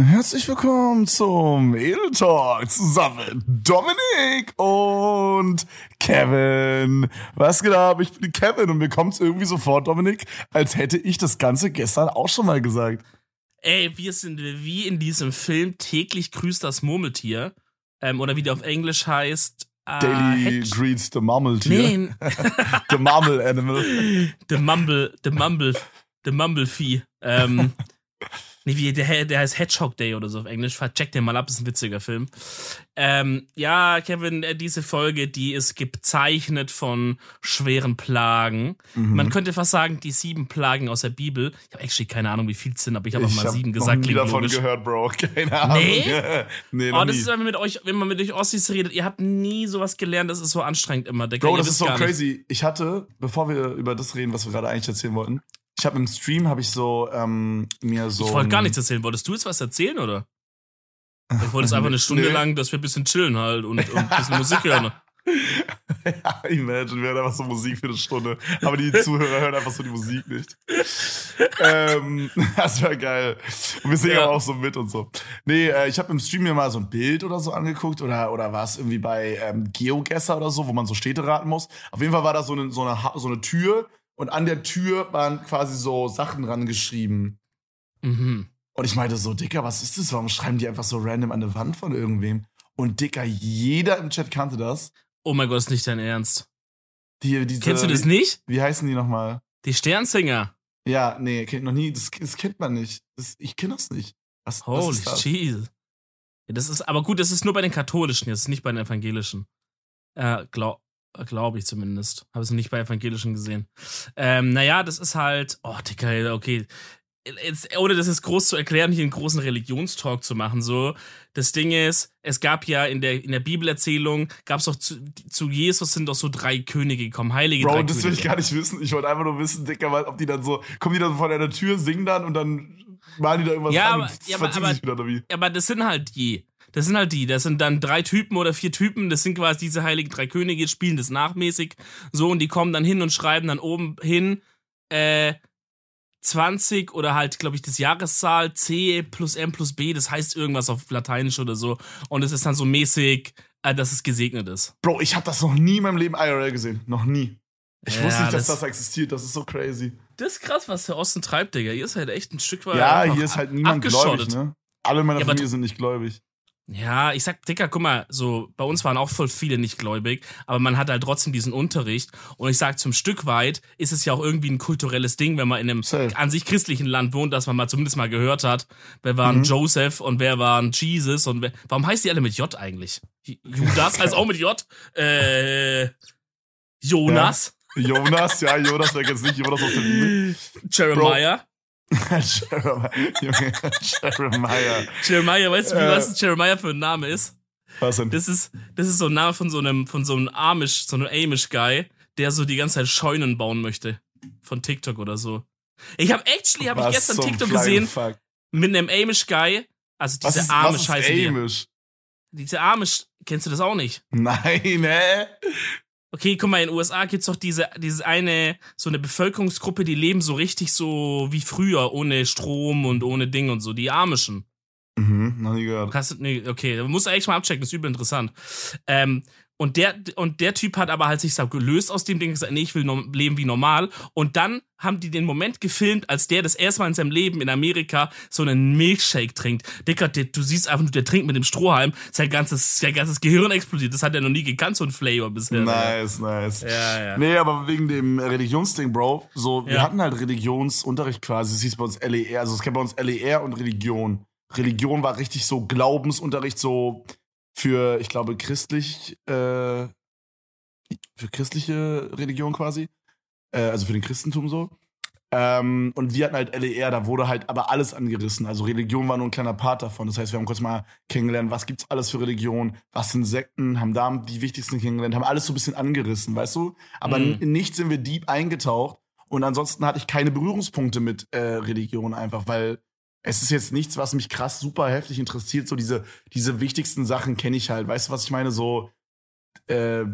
Herzlich willkommen zum Edel Talk zusammen mit Dominik und Kevin. Was geht ab? Ich bin Kevin und mir kommt es irgendwie so vor, Dominik, als hätte ich das Ganze gestern auch schon mal gesagt. Ey, wir sind wie in diesem Film täglich grüßt das Murmeltier. Ähm, oder wie der auf Englisch heißt. Äh, Daily Hedge- greets the Mummeltier. Nee, the Mummel Animal. The Mumble, The Mumble, The Mumblefee. Ähm, nee, wie, der, der heißt Hedgehog Day oder so auf Englisch. Check den mal ab, ist ein witziger Film. Ähm, ja, Kevin, äh, diese Folge, die ist gezeichnet von schweren Plagen. Mhm. Man könnte fast sagen, die sieben Plagen aus der Bibel. Ich habe actually keine Ahnung, wie viel es sind, aber ich habe auch mal hab sieben noch gesagt. nie klingt davon logisch. gehört, Bro. Keine Ahnung. Nee? nee, Oh, das nie. ist, wenn man mit euch, wenn man mit euch Ossis redet, ihr habt nie sowas gelernt, das ist so anstrengend immer. Digga, Bro, das ist so gar nicht. crazy. Ich hatte, bevor wir über das reden, was wir gerade eigentlich erzählen wollten, ich habe im Stream habe ich so ähm, mir so Ich wollte gar nichts erzählen. Wolltest du jetzt was erzählen, oder? Ich wollte jetzt einfach eine Stunde Nee. lang, dass wir ein bisschen chillen halt und, und ein bisschen Musik hören. ja, imagine, wir hören einfach so Musik für eine Stunde. Aber die Zuhörer hören einfach so die Musik nicht. ähm, das wäre geil. Und wir singen Ja. aber auch so mit und so. Nee, äh, ich habe im Stream mir mal so ein Bild oder so angeguckt oder, oder war es irgendwie bei ähm, GeoGuessr oder so, wo man so Städte raten muss. Auf jeden Fall war da so eine, so, eine, Ha- so eine Tür und an der Tür waren quasi so Sachen rangeschrieben. Mhm. Und ich meinte so, Dicker, was ist das? Warum schreiben die einfach so random an der Wand von irgendwem? Und Dicker, jeder im Chat kannte das. Oh mein Gott, ist nicht dein Ernst. Die, diese, Kennst du das nicht? Wie heißen die nochmal? Die Sternsinger. Ja, nee, kennt noch nie. Das, das kennt man nicht. Das, ich kenne das nicht. Was, was Holy das? Jesus. Ja, das ist, aber gut, das ist nur bei den Katholischen, jetzt nicht bei den Evangelischen. Äh, glaub, glaube ich zumindest. Habe es nicht bei Evangelischen gesehen. Ähm, naja, das ist halt, oh, Digga, okay. Jetzt, ohne das jetzt groß zu erklären, hier einen großen Religionstalk zu machen, so. Das Ding ist, es gab ja in der, in der Bibelerzählung, gab es doch zu, zu Jesus sind doch so drei Könige gekommen, heilige drei Bro, das will Könige. ich gar nicht wissen. Ich wollte einfach nur wissen, Dicker, weil- ob die dann so, kommen die dann vor deiner Tür, singen dann und dann malen die da irgendwas Ja, an aber- und ja, aber- aber- sich wieder, oder wie? aber das sind halt die. Das sind halt die. Das sind dann drei Typen oder vier Typen. Das sind quasi diese heiligen drei Könige, spielen das nachmäßig. So, und die kommen dann hin und schreiben dann oben hin, äh, 20 oder halt, glaube ich, das Jahreszahl C plus M plus B. Das heißt irgendwas auf Lateinisch oder so. Und es ist dann so mäßig, äh, dass es gesegnet ist. Bro, ich habe das noch nie in meinem Leben IRL gesehen. Noch nie. Ich Ja, wusste nicht, dass das- das, existiert. Das ist so crazy. Das ist krass, was der Osten treibt, Digga. Ihr seid echt ein Stück weit. ja, hier ist halt niemand gläubig, ne? Alle in meiner Ja, Familie sind nicht gläubig. Ja, ich sag, Dicker, guck mal, so, bei uns waren auch voll viele nicht gläubig, aber man hat halt trotzdem diesen Unterricht. Und ich sag, zum Stück weit ist es ja auch irgendwie ein kulturelles Ding, wenn man in einem Safe. an sich christlichen Land wohnt, dass man mal zumindest mal gehört hat, wer war ein Mhm. Joseph und wer war ein Jesus und wer, warum heißt die alle mit J eigentlich? Judas heißt auch mit J, äh, Jonas, Jonas, ja, Jonas, wer kennt's nicht? Jonas aus Bibel. Jeremiah. Jeremiah. Junge, Jeremiah. Jeremiah, weißt du, wie Äh. was Jeremiah für ein Name ist? Was denn? Das ist, das ist so ein Name von so einem, von so einem Amish, so einem Amish-Guy, der so die ganze Zeit Scheunen bauen möchte. Von TikTok oder so. Ich habe actually, habe ich gestern TikTok gesehen Fuck? mit einem Amish-Guy. Also diese ist, Amish heißen die. Amish? Diese Amish, kennst du das auch nicht? Nein, hä? Okay, guck mal, in den USA gibt's doch diese, diese eine, so eine Bevölkerungsgruppe, die leben so richtig so wie früher, ohne Strom und ohne Ding und so, die Amischen. Mhm, noch nie gehört. Hast nee, okay, du musst eigentlich mal abchecken, ist übel interessant. Ähm, und der, und der Typ hat aber halt sich so gelöst aus dem Ding, gesagt, nee, ich will leben wie normal. Und dann haben die den Moment gefilmt, als der das erste Mal in seinem Leben in Amerika so einen Milkshake trinkt. Dicker, der, du siehst einfach nur, der trinkt mit dem Strohhalm, sein ganzes, sein ganzes Gehirn explodiert. Das hat er noch nie gekannt, so ein Flavor bisher. Nice, nice. Ja, ja. Nee, aber wegen dem Religionsding, Bro, so, wir Ja. hatten halt Religionsunterricht quasi, es hieß bei uns LER, also es gab bei uns LER und Religion. Religion war richtig so Glaubensunterricht, so für, ich glaube, christlich, äh, für christliche Religion quasi, äh, also für den Christentum so. Ähm, und wir hatten halt LER, da wurde halt aber alles angerissen. Also Religion war nur ein kleiner Part davon. Das heißt, wir haben kurz mal kennengelernt, was gibt's alles für Religion, was sind Sekten, haben da die wichtigsten kennengelernt, haben alles so ein bisschen angerissen, weißt du? Aber Mhm. in nichts sind wir deep eingetaucht. Und ansonsten hatte ich keine Berührungspunkte mit äh, Religion einfach, weil es ist jetzt nichts, was mich krass super heftig interessiert. So diese, diese wichtigsten Sachen kenne ich halt. Weißt du, was ich meine? So, äh,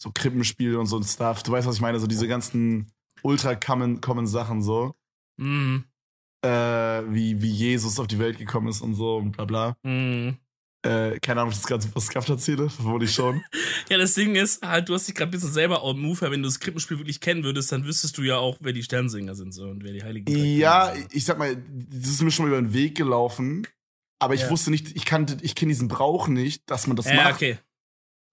so Krippenspiel und so ein Stuff. Du weißt, was ich meine? So diese ganzen ultra common, common Sachen so. Mhm. äh, wie, wie Jesus auf die Welt gekommen ist und so und bla bla. Mhm. Äh, keine Ahnung, ob ich das gerade super Scuffed erzähle, wohl ich schon. Ja, das Ding ist, halt, du hast dich gerade ein bisschen selber outmoved, weil wenn du das Krippenspiel wirklich kennen würdest, dann wüsstest du ja auch, wer die Sternsinger sind so und wer die Heiligen Drei Ja, sind. ich sag mal, das ist mir schon mal über den Weg gelaufen, aber ich Ja. wusste nicht, ich kannte, ich kenne diesen Brauch nicht, dass man das Ja, macht. okay,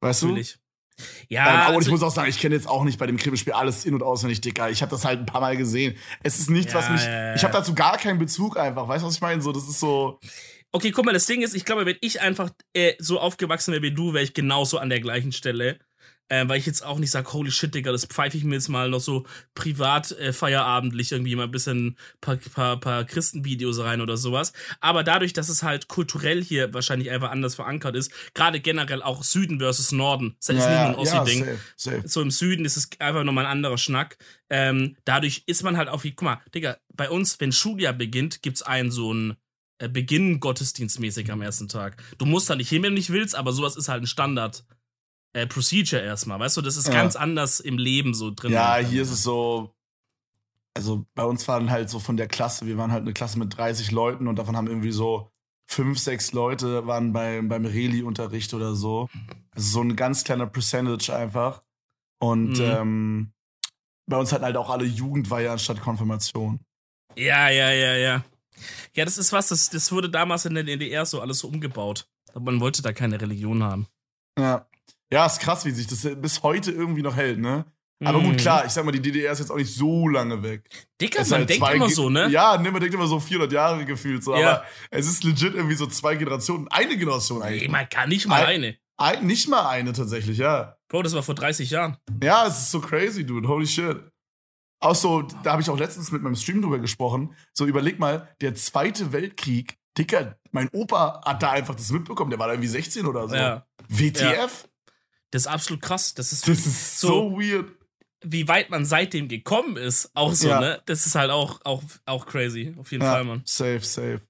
Weißt du? natürlich. Ähm, Ja, aber und ich also- muss auch sagen, ich kenne jetzt auch nicht bei dem Krippenspiel alles in- und auswendig, Dicker. Ich habe das halt ein paar Mal gesehen. Es ist nichts, Ja, was mich. ja. Ich habe dazu gar keinen Bezug einfach. Weißt du, was ich meine? So, das ist so. Okay, guck mal, das Ding ist, ich glaube, wenn ich einfach äh, so aufgewachsen wäre wie du, wäre ich genauso an der gleichen Stelle. Äh, weil ich jetzt auch nicht sage, holy shit, Digga, das pfeife ich mir jetzt mal noch so privat äh, feierabendlich irgendwie mal ein bisschen paar, paar, paar Christenvideos rein oder sowas. Aber dadurch, dass es halt kulturell hier wahrscheinlich einfach anders verankert ist, gerade generell auch Süden versus Norden, das ist nicht nur ein Ossi-Ding. safe. so im Süden ist es einfach nochmal ein anderer Schnack. Ähm, dadurch ist man halt auf wie, guck mal, Digga, bei uns, wenn Schuljahr beginnt, gibt's einen so einen Beginn gottesdienstmäßig am ersten Tag. Du musst da nicht hin, wenn du nicht willst, aber sowas ist halt ein Standard. Äh, Procedure erstmal, weißt du, das ist Ja. ganz anders im Leben so drin. Ja, hier ist es so. Also bei uns waren halt so von der Klasse, wir waren halt eine Klasse mit 30 Leuten und davon haben irgendwie so fünf, sechs Leute waren bei, beim Reli-Unterricht oder so. Also so ein ganz kleiner Percentage einfach. Und Mhm. ähm, bei uns hatten halt auch alle Jugendweihe anstatt Konfirmation. Ja, ja, ja, ja. Ja, das ist was, das, das wurde damals in der DDR so alles so umgebaut. Man wollte da keine Religion haben. Ja. Ja, ist krass, wie sich das bis heute irgendwie noch hält, ne? Aber gut, Mhm. klar, ich sag mal, die DDR ist jetzt auch nicht so lange weg. Dicker, man halt denkt immer Ge- so, ne? Ja, ne, man denkt immer so 400 Jahre gefühlt so, Ja. aber es ist legit irgendwie so zwei Generationen, eine Generation Nee, eigentlich. man kann nicht mal Ein- eine. Ein, nicht mal eine tatsächlich, ja. Bro, das war vor 30 Jahren. Ja, es ist so crazy, dude, holy shit. Auch so, da habe ich auch letztens mit meinem Stream drüber gesprochen. So, überleg mal, der Zweite Weltkrieg, Dicker, mein Opa hat da einfach das mitbekommen, der war da irgendwie 16 oder so. Ja. WTF? Das ist absolut krass. Das ist, Das ist so, So- weird. wie weit man seitdem gekommen ist. Auch so, Ja. ne? Das ist halt auch, auch, auch crazy. Auf jeden Ja, Fall, Mann. safe, safe.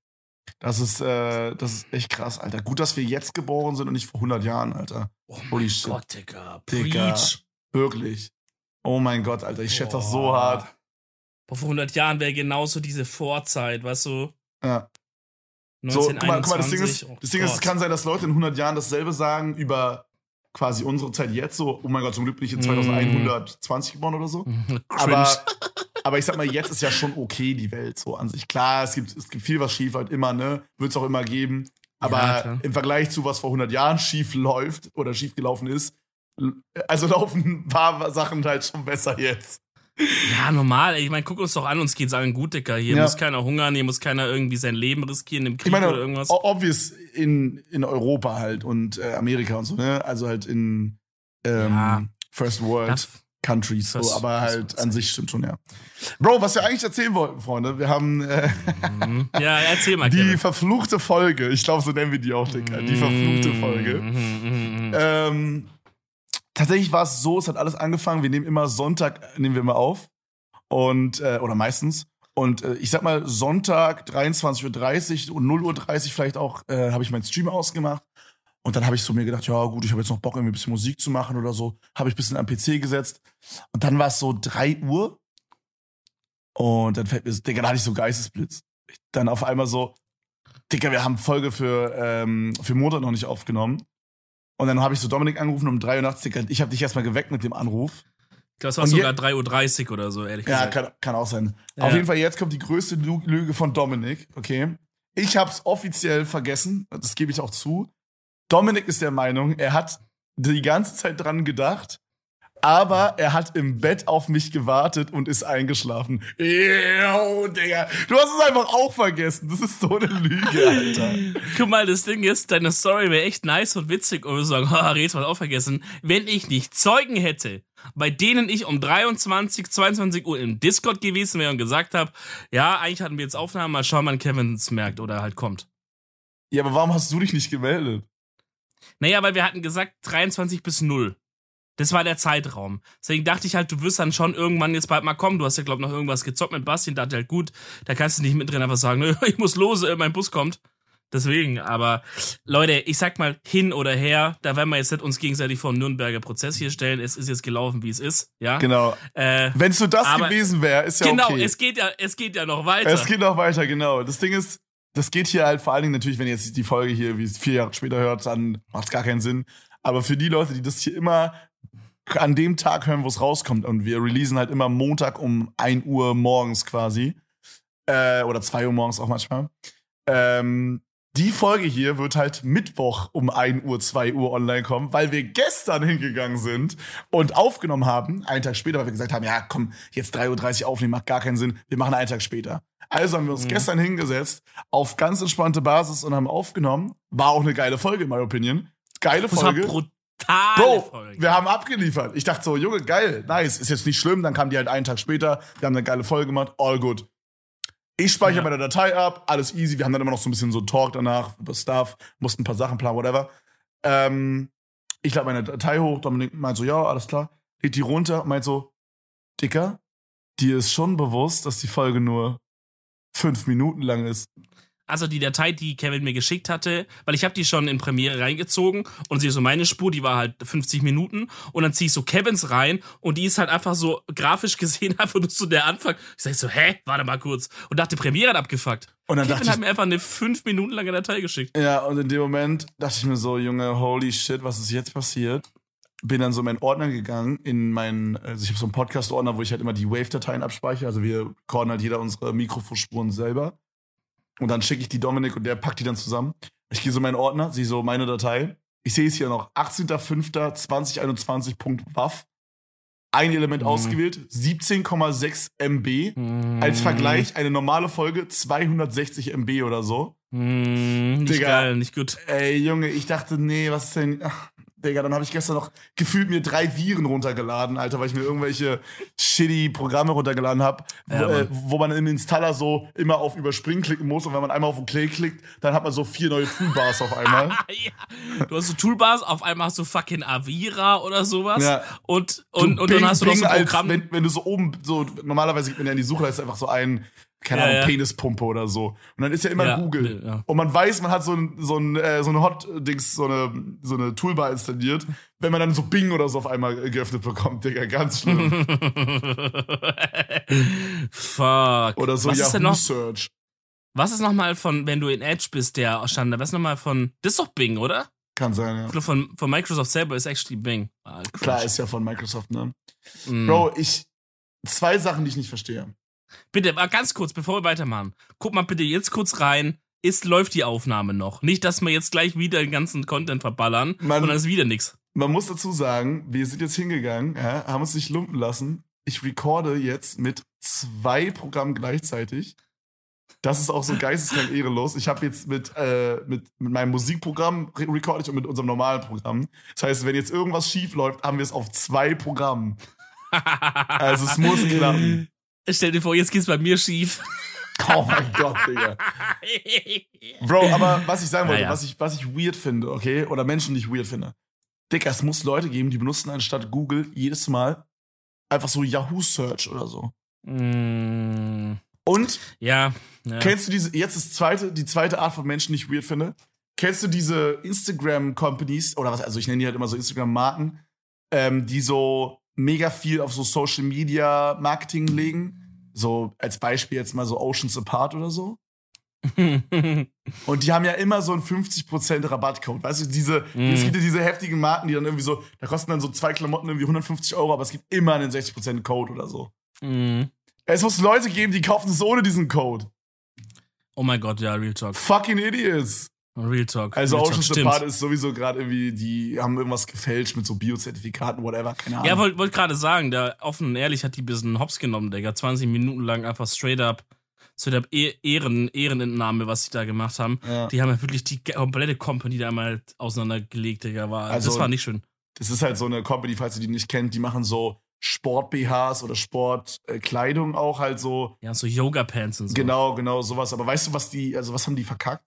Das ist, äh, das ist echt krass, Alter. Gut, dass wir jetzt geboren sind und nicht vor 100 Jahren, Alter. Oh Holy mein shit. Gott, Digga. Digga. Wirklich. Oh mein Gott, Alter, ich schätze das so hart. Boah, vor 100 Jahren wäre genauso diese Vorzeit, weißt du? Ja. So, guck mal, 1921. guck mal, das Ding ist, oh das Ding ist, es kann sein, dass Leute in 100 Jahren dasselbe sagen über quasi unsere Zeit jetzt so. Oh mein Gott, zum Glück bin ich in Mm. 2120 geboren oder so. Aber, aber ich sag mal, jetzt ist ja schon okay die Welt so an sich. Klar, es gibt, es gibt viel, was schief halt immer, ne? Wird es auch immer geben. Aber Ja, im Vergleich zu was vor 100 Jahren schief läuft oder schief gelaufen ist, also laufen ein paar Sachen halt schon besser jetzt. Ja, normal. ey. Ich meine, guck uns doch an, uns geht's allen gut, Dicker. Hier Ja. muss keiner hungern, hier muss keiner irgendwie sein Leben riskieren im Krieg Ich meine, oder irgendwas. obvious in, in Europa halt und äh, Amerika und so, ne? Also halt in ähm, Ja. First World Das- Countries, so, aber halt an sich stimmt schon, ja. Bro, was wir eigentlich erzählen wollten, Freunde, wir haben äh, Mhm. Ja, erzähl mal, die Kevin. verfluchte Folge, ich glaube, so nennen wir die auch, Dicker, die verfluchte Folge. Mhm, mhm, mhm. Ähm, tatsächlich war es so, es hat alles angefangen, wir nehmen immer Sonntag, nehmen wir immer auf. Und, äh, oder meistens. Und äh, ich sag mal, Sonntag 23.30 Uhr und 0.30 Uhr vielleicht auch, äh, habe ich meinen Stream ausgemacht. Und dann habe ich so mir gedacht, ja gut, ich habe jetzt noch Bock, irgendwie ein bisschen Musik zu machen oder so. Habe ich ein bisschen am PC gesetzt. Und dann war es so 3 Uhr. Und dann fällt mir so, Digga, da hatte ich so Geistesblitz. Ich, dann auf einmal so, Digga, wir haben Folge für, ähm, für Montag noch nicht aufgenommen. Und dann habe ich so Dominik angerufen um 3 Uhr nachts. Ich habe dich erstmal geweckt mit dem Anruf. Ich glaube, es war sogar 3.30 Uhr oder so, ehrlich Ja, gesagt. kann, kann auch sein. Ja. Auf jeden Fall, jetzt kommt die größte Lü- Lüge von Dominik, okay? Ich hab's offiziell vergessen, das gebe ich auch zu. Dominik ist der Meinung, er hat die ganze Zeit dran gedacht, aber er hat im Bett auf mich gewartet und ist eingeschlafen. Yo, Digga. Du hast es einfach auch vergessen. Das ist so eine Lüge, Alter. Guck mal, das Ding ist, deine Story wäre echt nice und witzig und wir sagen, haha, Rätsel was auch vergessen, wenn ich nicht Zeugen hätte, bei denen ich um 23, 22 Uhr im Discord gewesen wäre und gesagt habe, ja, eigentlich hatten wir jetzt Aufnahmen, mal schauen, wann Kevin es merkt oder halt kommt. Ja, aber warum hast du dich nicht gemeldet? Naja, weil wir hatten gesagt 23 bis 0. Das war der Zeitraum. Deswegen dachte ich halt, du wirst dann schon irgendwann jetzt bald mal kommen. Du hast ja, glaub noch irgendwas gezockt mit Basti und dachte halt, gut, da kannst du nicht mit drin einfach sagen, ich muss los, äh, mein Bus kommt. Deswegen, aber Leute, ich sag mal hin oder her, da werden wir jetzt nicht uns gegenseitig vor den Nürnberger Prozess hier stellen. Es ist jetzt gelaufen, wie es ist, ja. Genau. Äh, Wenn es so das aber- gewesen wäre, ist ja genau, okay. es geht ja, es geht ja noch weiter. Es geht noch weiter, genau. Das Ding ist, das geht hier halt vor allen Dingen natürlich, wenn ihr jetzt die Folge hier wie es vier Jahre später hört, dann macht es gar keinen Sinn. Aber für die Leute, die das hier immer an dem Tag hören, wo es rauskommt, und wir releasen halt immer Montag um 1 Uhr morgens quasi, äh, oder 2 Uhr morgens auch manchmal, ähm, die Folge hier wird halt Mittwoch um 1 Uhr, 2 Uhr online kommen, weil wir gestern hingegangen sind und aufgenommen haben, einen Tag später, weil wir gesagt haben, ja komm, jetzt 3.30 Uhr aufnehmen, macht gar keinen Sinn, wir machen einen Tag später. Also haben wir uns Mhm. gestern hingesetzt, auf ganz entspannte Basis und haben aufgenommen. War auch eine geile Folge, in my opinion. Geile war Folge. brutale Bro, Folge. wir haben abgeliefert. Ich dachte so, Junge, geil, nice, ist jetzt nicht schlimm. Dann kam die halt einen Tag später. Wir haben eine geile Folge gemacht, all good. Ich speichere Ja. meine Datei ab, alles easy. Wir haben dann immer noch so ein bisschen so Talk danach über Stuff, mussten ein paar Sachen planen, whatever. Ähm, ich lade meine Datei hoch, Dominik meint so, ja, alles klar. Lädt die runter und meint so, Dicker, dir ist schon bewusst, dass die Folge nur fünf Minuten lang ist. Also die Datei, die Kevin mir geschickt hatte, weil ich habe die schon in Premiere reingezogen und sie so meine Spur, die war halt 50 Minuten und dann zieh ich so Kevins rein und die ist halt einfach so grafisch gesehen einfach nur so der Anfang. Ich sag so, hä, warte mal kurz und dachte, Premiere hat abgefuckt. Und dann Kevin dachte hat ich, mir einfach eine 5 Minuten lange Datei geschickt. Ja, und in dem Moment dachte ich mir so, Junge, holy shit, was ist jetzt passiert? Bin dann so in meinen Ordner gegangen, in meinen, also ich habe so einen Podcast-Ordner, wo ich halt immer die Wave-Dateien abspeichere. Also wir recorden halt jeder unsere Mikrofonspuren selber. Und dann schicke ich die Dominik und der packt die dann zusammen. Ich gehe so in meinen Ordner, sehe so meine Datei. Ich sehe es hier noch, 18.05.2021.wav. Ein Element Mhm. ausgewählt, 17,6 MB. Als Vergleich eine normale Folge 260 MB oder so. Mm, nicht Digga. geil, nicht gut. Ey, Junge, ich dachte, nee, was ist denn. Ach, Digga, dann habe ich gestern noch gefühlt mir drei Viren runtergeladen, Alter, weil ich mir irgendwelche shitty Programme runtergeladen habe, Ja, wo, äh, wo man im Installer so immer auf Überspringen klicken muss und wenn man einmal auf den Play klickt, dann hat man so vier neue Toolbars auf einmal. ja. Du hast so Toolbars, auf einmal hast du fucking Avira oder sowas. Ja. Und, und, und dann Bing- hast du noch so ein als, Programm. wenn, wenn du so oben, so normalerweise gibt man ja in die Suche, da ist einfach so ein, keine Ja, Ahnung, ja. Penispumpe oder so. Und dann ist ja immer Ja, Google. ja. Und man weiß, man hat so ein, so ein, äh, so eine Hot-Dings, so eine, so eine Toolbar installiert, wenn man dann so Bing oder so auf einmal geöffnet bekommt, Digga, ganz schlimm. Fuck. Oder so was ist Yahoo noch? Search. Was ist nochmal von, wenn du in Edge bist, der Standard? Was ist nochmal von. Das ist doch Bing, oder? Kann sein, ja. Ich glaube, von, von Microsoft selber ist actually Bing. Ah, Klar, ist ja von Microsoft, ne? Mm. Bro, ich, zwei Sachen, die ich nicht verstehe. Bitte, mal ganz kurz, bevor wir weitermachen. Guck mal bitte jetzt kurz rein. Ist, läuft die Aufnahme noch? Nicht, dass wir jetzt gleich wieder den ganzen Content verballern Mann. und dann ist wieder nix. Man muss dazu sagen, wir sind jetzt hingegangen, ja, haben uns nicht lumpen lassen. Ich recorde jetzt mit zwei Programmen gleichzeitig. Das ist auch so geisteskrank ehrenlos. Ich habe jetzt mit, äh, mit, mit meinem Musikprogramm re recorde ich und mit unserem normalen Programm. Das heißt, wenn jetzt irgendwas schief läuft, haben wir es auf zwei Programmen. Also es muss klappen. Stell dir vor, jetzt geht's bei mir schief. Oh mein Gott, Digga. Bro, aber was ich sagen wollte, Naja. was, ich, was ich weird finde, okay, oder Menschen, die ich weird finde. Digga, es muss Leute geben, die benutzen anstatt Google jedes Mal einfach so Yahoo Search oder so. Mm, Und ja. ja. kennst du diese, jetzt ist zweite, die zweite Art von Menschen, die ich weird finde? Kennst du diese Instagram-Companies, oder was, also ich nenne die halt immer so Instagram-Marken, ähm, die so mega viel auf so Social Media Marketing legen? So als Beispiel jetzt mal so Oceans Apart oder so. Und die haben ja immer so einen 50% Rabattcode. Weißt du, diese, Mhm. es gibt ja diese heftigen Marken, die dann irgendwie so, da kosten dann so zwei Klamotten irgendwie 150 Euro, aber es gibt immer einen 60% Code oder so. Mm. Es muss Leute geben, die kaufen es ohne diesen Code. Oh mein Gott, ja, Real Talk. Fucking Idiots. Real Talk. Also Real Talk, Oceans stimmt. Apart ist sowieso gerade irgendwie, die haben irgendwas gefälscht mit so Biozertifikaten, whatever, keine Ahnung. Ja, wollte wollt gerade sagen, der offen und ehrlich hat die ein bisschen hops genommen, Digga. 20 Minuten lang einfach straight up, up E- Ehren, Ehrenentnahme, was sie da gemacht haben. Ja. Die haben ja wirklich die komplette Company da mal auseinandergelegt, Digga. War, Also- das war nicht schön. Das ist halt so eine Company, falls ihr die nicht kennt, die machen so Sport-BHs oder Sportkleidung auch halt so. Ja, so Yoga-Pants und so. Genau, genau, sowas. Aber weißt du, was die, also was haben die verkackt?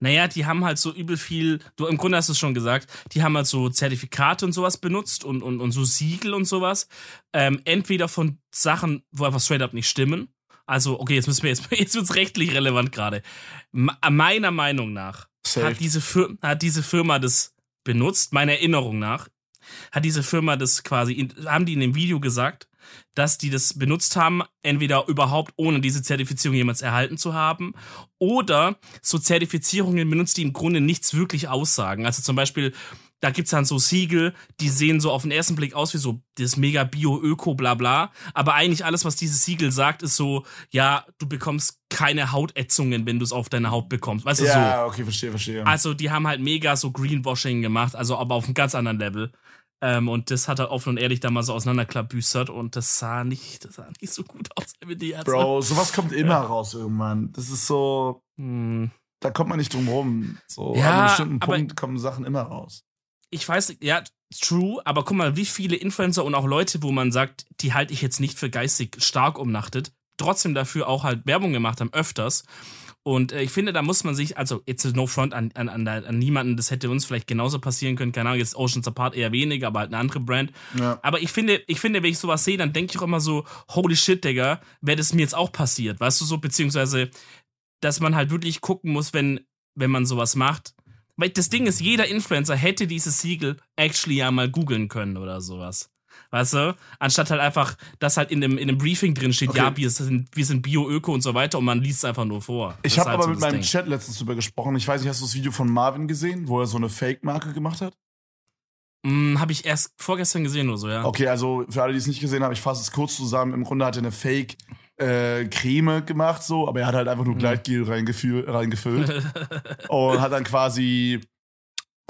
Naja, die haben halt so übel viel, du im Grunde hast du es schon gesagt, die haben halt so Zertifikate und sowas benutzt und, und, und so Siegel und sowas. Ähm, entweder von Sachen, wo einfach straight up nicht stimmen. Also, okay, jetzt müssen wir jetzt, jetzt wird's rechtlich relevant gerade. Meiner Meinung nach hat diese, hat diese Firma das benutzt, meiner Erinnerung nach, hat diese Firma das quasi, in, haben die in dem Video gesagt, dass die das benutzt haben, entweder überhaupt ohne diese Zertifizierung jemals erhalten zu haben oder so Zertifizierungen benutzt, die im Grunde nichts wirklich aussagen. Also zum Beispiel, da gibt's dann so Siegel, die sehen so auf den ersten Blick aus wie so das mega Bio-Öko, bla bla. Aber eigentlich alles, was dieses Siegel sagt, ist so, ja, du bekommst keine Hautätzungen, wenn du es auf deine Haut bekommst. Weißt du, ja, so. Ja, okay, verstehe, verstehe. Also die haben halt mega so Greenwashing gemacht, also aber auf einem ganz anderen Level. Ähm, und das hat er offen und ehrlich da mal so auseinanderklabüstert und das sah nicht, das sah nicht so gut aus wie die Ärzte. Bro, sowas kommt immer ja. raus irgendwann. Das ist so, hm. da kommt man nicht drum rum. So, ja, an einem bestimmten Punkt kommen Sachen immer raus. Ich weiß, ja, true, aber guck mal, wie viele Influencer und auch Leute, wo man sagt, die halte ich jetzt nicht für geistig stark umnachtet, trotzdem dafür auch halt Werbung gemacht haben, öfters. Und äh, ich finde, da muss man sich, also it's no front an, an, an, an niemanden, das hätte uns vielleicht genauso passieren können, keine Ahnung, jetzt Oceans Apart eher weniger, aber halt eine andere Brand. Ja. Aber ich finde, ich finde, wenn ich sowas sehe, dann denke ich auch immer so, holy shit, Digga, wäre das mir jetzt auch passiert, weißt du so, beziehungsweise, dass man halt wirklich gucken muss, wenn, wenn man sowas macht. Weil das Ding ist, jeder Influencer hätte dieses Siegel actually ja mal googeln können oder sowas. Weißt du? Anstatt halt einfach, dass halt in dem, in dem Briefing drin steht, okay. ja, wir sind, wir sind Bio-Öko und so weiter und man liest es einfach nur vor. Ich habe halt aber so mit meinem Ding. Chat letztens drüber gesprochen. Ich weiß nicht, hast du das Video von Marvin gesehen, wo er so eine Fake-Marke gemacht hat? Mm, habe ich erst vorgestern gesehen oder so, ja. Okay, also für alle, die es nicht gesehen haben, ich fasse es kurz zusammen. Im Grunde hat er eine Fake äh, Creme gemacht, so, aber er hat halt einfach nur mhm. Gleitgel reingefüllt und hat dann quasi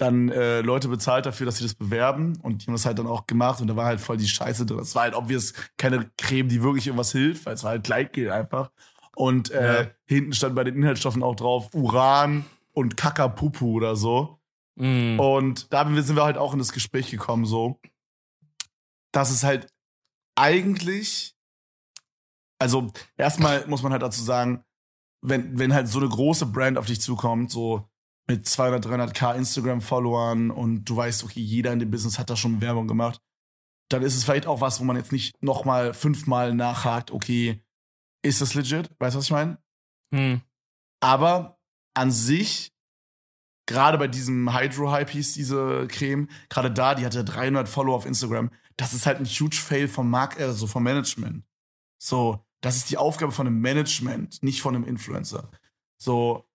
dann äh, Leute bezahlt dafür, dass sie das bewerben und die haben das halt dann auch gemacht und da war halt voll die Scheiße drin. Das war halt obvious keine Creme, die wirklich irgendwas hilft, weil es war halt Gleitgel einfach. Und äh, ja. hinten stand bei den Inhaltsstoffen auch drauf Uran und Kakapupu oder so. Mm. Und da sind wir halt auch in das Gespräch gekommen, so, dass es halt eigentlich, also erstmal muss man halt dazu sagen, wenn, wenn halt so eine große Brand auf dich zukommt, so mit 200, 300k Instagram-Followern und du weißt, okay, jeder in dem Business hat da schon Werbung gemacht, dann ist es vielleicht auch was, wo man jetzt nicht nochmal fünfmal nachhakt, okay, ist das legit? Weißt du, was ich meine? Hm. Aber an sich, gerade bei diesem Hydro-Hype hieß diese Creme, gerade da, die hatte 300 Follower auf Instagram, das ist halt ein huge Fail vom Mark, also vom Management. So, das ist die Aufgabe von einem Management, nicht von einem Influencer. So,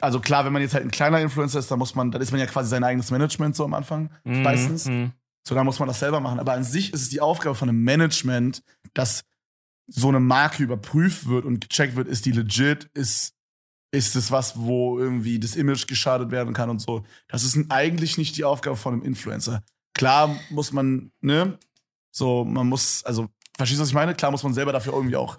also klar, wenn man jetzt halt ein kleiner Influencer ist, dann muss man, dann ist man ja quasi sein eigenes Management so am Anfang, mhm. meistens. Mhm. So, dann muss man das selber machen. Aber an sich ist es die Aufgabe von einem Management, dass so eine Marke überprüft wird und gecheckt wird, ist die legit, ist, ist es was, wo irgendwie das Image geschadet werden kann und so. Das ist eigentlich nicht die Aufgabe von einem Influencer. Klar muss man, ne, so, man muss, also, verstehst du, was ich meine? Klar muss man selber dafür irgendwie auch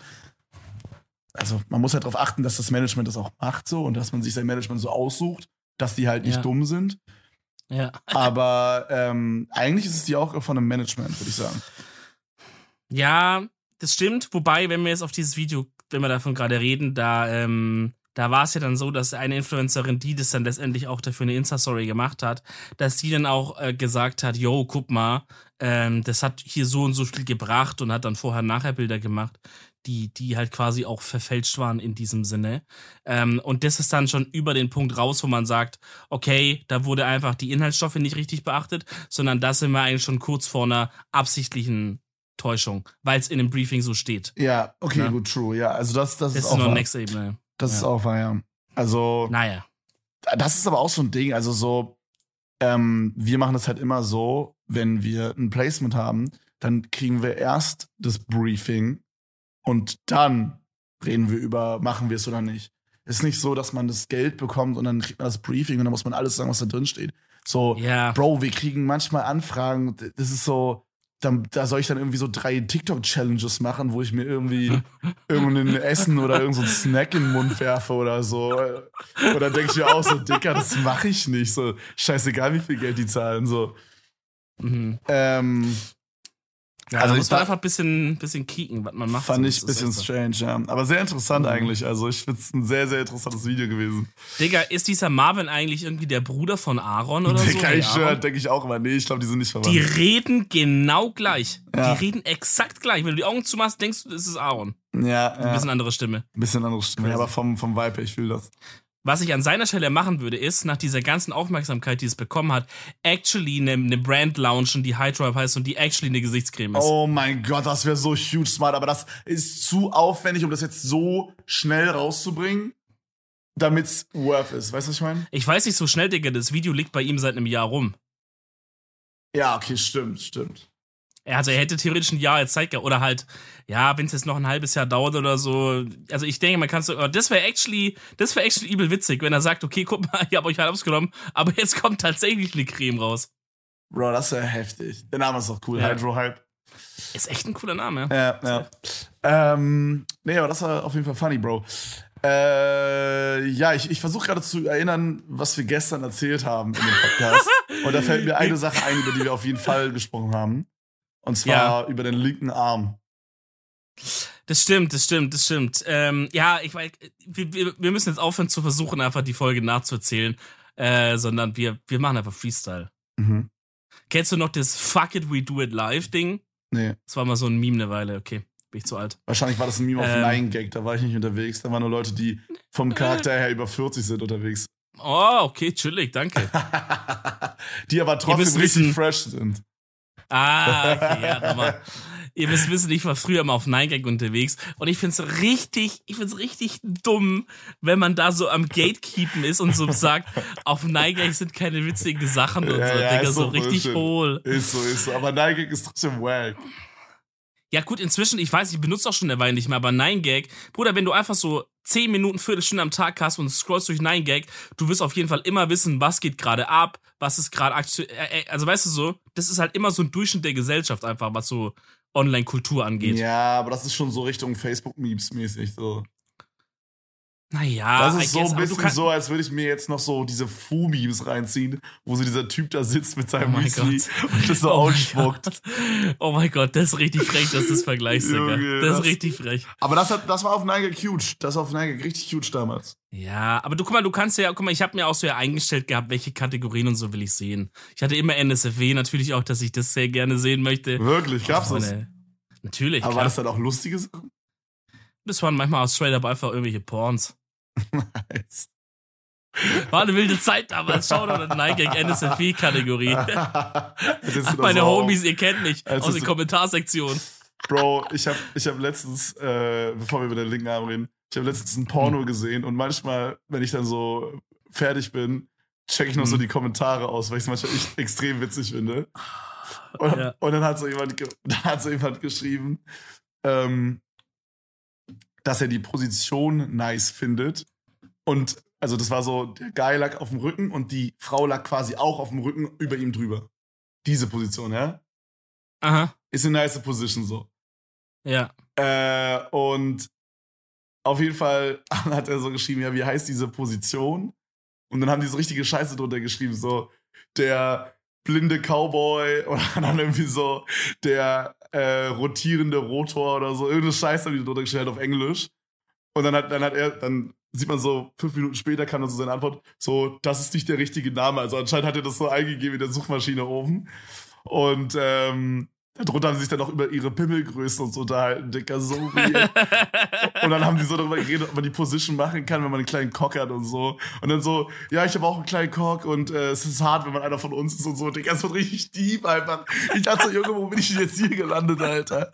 also man muss halt darauf achten, dass das Management das auch macht so und dass man sich sein Management so aussucht, dass die halt nicht ja. dumm sind. Ja. Aber ähm, eigentlich ist es die Aufgabe von einem Management, würde ich sagen. Ja, das stimmt. Wobei, wenn wir jetzt auf dieses Video, wenn wir davon gerade reden, da, ähm, da war es ja dann so, dass eine Influencerin, die das dann letztendlich auch dafür eine Insta-Story gemacht hat, dass sie dann auch äh, gesagt hat, yo, guck mal, ähm, das hat hier so und so viel gebracht und hat dann vorher nachher Bilder gemacht die, die halt quasi auch verfälscht waren in diesem Sinne. Ähm, und das ist dann schon über den Punkt raus, wo man sagt, okay, da wurde einfach die Inhaltsstoffe nicht richtig beachtet, sondern da sind wir eigentlich schon kurz vor einer absichtlichen Täuschung, weil es in dem Briefing so steht. Ja, okay, ja? gut, true. Ja, also das, das, das ist, ist auch next Ebene. Das ja. ist auch wahr, ja. Also. Naja. Das ist aber auch so ein Ding. Also so, ähm, wir machen das halt immer so, wenn wir ein Placement haben, dann kriegen wir erst das Briefing und dann reden wir über, machen wir es oder nicht. Es ist nicht so, dass man das Geld bekommt und dann kriegt man das Briefing und dann muss man alles sagen, was da drin steht. So, yeah. Bro, wir kriegen manchmal Anfragen, das ist so, da, da soll ich dann irgendwie so drei TikTok-Challenges machen, wo ich mir irgendwie irgendein Essen oder irgendein so Snack in den Mund werfe oder so. Oder denke ich mir auch so, Dicker, das mache ich nicht. So, scheißegal, wie viel Geld die zahlen. So. Mhm. Ähm, Ja, Also muss man einfach ein bisschen, bisschen kicken, was man macht. Fand ich ein bisschen strange, ja. Aber sehr interessant Mhm. eigentlich. Also ich finde es ein sehr, sehr interessantes Video gewesen. Digga, ist dieser Marvin eigentlich irgendwie der Bruder von Aaron oder so? Digga, ich schwör, denke ich auch immer. Nee, ich glaube, die sind nicht verwandt. Die reden genau gleich. Ja. Die reden exakt gleich. Wenn du die Augen zumachst, denkst du, das ist Aaron. ja, Ein ja. bisschen andere Stimme. Ein bisschen andere Stimme. Aber vom, vom Vibe her, ich fühle das. Was ich an seiner Stelle machen würde, ist, nach dieser ganzen Aufmerksamkeit, die es bekommen hat, actually eine, eine Brand launchen, die High Drive heißt und die actually eine Gesichtscreme ist. Oh mein Gott, das wäre so huge smart. Aber das ist zu aufwendig, um das jetzt so schnell rauszubringen, damit's worth ist. Weißt du, was ich meine? Ich weiß nicht so schnell, Digga, das Video liegt bei ihm seit einem Jahr rum. Ja, okay, stimmt, stimmt. Er- Also er hätte theoretisch ein Jahr jetzt Zeit gehabt. Oder halt, ja, wenn es jetzt noch ein halbes Jahr dauert oder so. Also ich denke, man kann so, das wäre actually, das wäre actually übel witzig, wenn er sagt, okay, guck mal, ich habe euch halt ausgenommen, aber jetzt kommt tatsächlich eine Creme raus. Bro, das wäre heftig. Der Name ist doch cool. Ja. Hydro Hype. Ist echt ein cooler Name. Ja, ja. Ähm, nee, aber das war auf jeden Fall funny, Bro. Äh, ja, ich, ich versuche gerade zu erinnern, was wir gestern erzählt haben in dem Podcast. Und da fällt mir eine Sache ein, über die wir auf jeden Fall gesprochen haben. Und zwar Ja. über den linken Arm. Das stimmt, das stimmt, das stimmt. Ähm, ja, ich weiß, wir, wir, müssen jetzt aufhören zu versuchen, einfach die Folge nachzuerzählen, äh, sondern wir, wir machen einfach Freestyle. Mhm. Kennst du noch das Fuck it, we do it live Ding? Nee, Das war mal so ein Meme eine Weile, okay. Bin ich zu alt. wahrscheinlich war das ein Meme auf Ähm. Nine Gag. Da war ich nicht unterwegs. Da waren nur Leute, die vom Charakter her über 40 sind unterwegs. Oh, okay, chillig, danke. die aber trotzdem richtig wissen- fresh sind. Ah, okay, ja, nochmal. Ihr müsst wissen, ich war früher mal auf Nine Gag unterwegs und ich find's richtig, ich find's richtig dumm, wenn man da so am Gatekeepen ist und so sagt, auf Nine Gag sind keine witzigen Sachen und Ja, so, ja, Digga, so richtig Bullshit. hohl. Ist so, ist so. Aber Nine Gag ist trotzdem wack. Ja, gut, inzwischen, ich weiß, ich benutze auch schon eine Weile nicht mehr, aber 9gag, Bruder, wenn du einfach so 10 Minuten, Viertelstunde am Tag hast und scrollst durch 9gag, du wirst auf jeden Fall immer wissen, was geht gerade ab, was ist gerade aktuell, äh, äh, also weißt du so, das ist halt immer so ein Durchschnitt der Gesellschaft einfach, was so Online-Kultur angeht. Ja, aber das ist schon so Richtung Facebook-Memes mäßig so. Naja, Das ist so guess, ein bisschen so, als würde ich mir jetzt noch so diese Fu-Memes reinziehen, wo so dieser Typ da sitzt mit seinem Oh Müsli und das so Oh ausspuckt. Oh mein Gott, das ist richtig frech, dass du das vergleichst, Digga. Junge, Das ist das- richtig frech. Aber das, hat, das war auf Nike huge. Das war auf Nike richtig huge damals. Ja, aber du guck mal, du kannst ja, guck mal, ich habe mir auch so ja eingestellt gehabt, welche Kategorien und so will ich sehen. Ich hatte immer NSFW, natürlich auch, dass ich das sehr gerne sehen möchte. Wirklich, gab's das? Meine- Natürlich, Aber war klar. das dann auch lustige Sachen? Das waren manchmal auch straight up einfach irgendwelche Porns. Nice. War eine wilde Zeit damals. Schau doch in Nike NSFW-Kategorie. Meine Homies, ihr kennt mich aus der so- Kommentarsektion. Bro, ich habe ich hab letztens, äh, bevor wir über den linken Arm reden, ich habe letztens ein Hm. Porno gesehen und manchmal, wenn ich dann so fertig bin, check ich noch so Hm. die Kommentare aus, weil ich es manchmal echt extrem witzig finde. Und, Ja. und dann hat so jemand, hat so jemand geschrieben, ähm, dass er die Position nice findet. Und also das war so, der Guy lag auf dem Rücken und die Frau lag quasi auch auf dem Rücken über ihm drüber. Diese Position, ja? Aha, Ist eine nice Position so. ja. Äh, und auf jeden Fall hat er so geschrieben, ja, wie heißt diese Position? Und dann haben die so richtige Scheiße drunter geschrieben, so der blinde Cowboy oder dann irgendwie so der äh, rotierende Rotor oder so. Irgendeine Scheiße haben die drunter gestellt auf Englisch. Und dann hat, dann hat er, dann sieht man so, fünf Minuten später kam dann so seine Antwort, so, das ist nicht der richtige Name. Also anscheinend hat er das so eingegeben in der Suchmaschine oben. Und ähm, darunter haben sie sich dann auch über ihre Pimmelgröße und so unterhalten, Dicker, so weird. Und dann haben die so darüber geredet, ob man die Position machen kann, wenn man einen kleinen Cock hat und so. Und dann so, ja, ich habe auch einen kleinen Cock und äh, es ist hart, wenn man einer von uns ist und so. Digga, es wird richtig deep einfach. Ich dachte so, Junge, wo bin ich denn jetzt hier gelandet, Alter?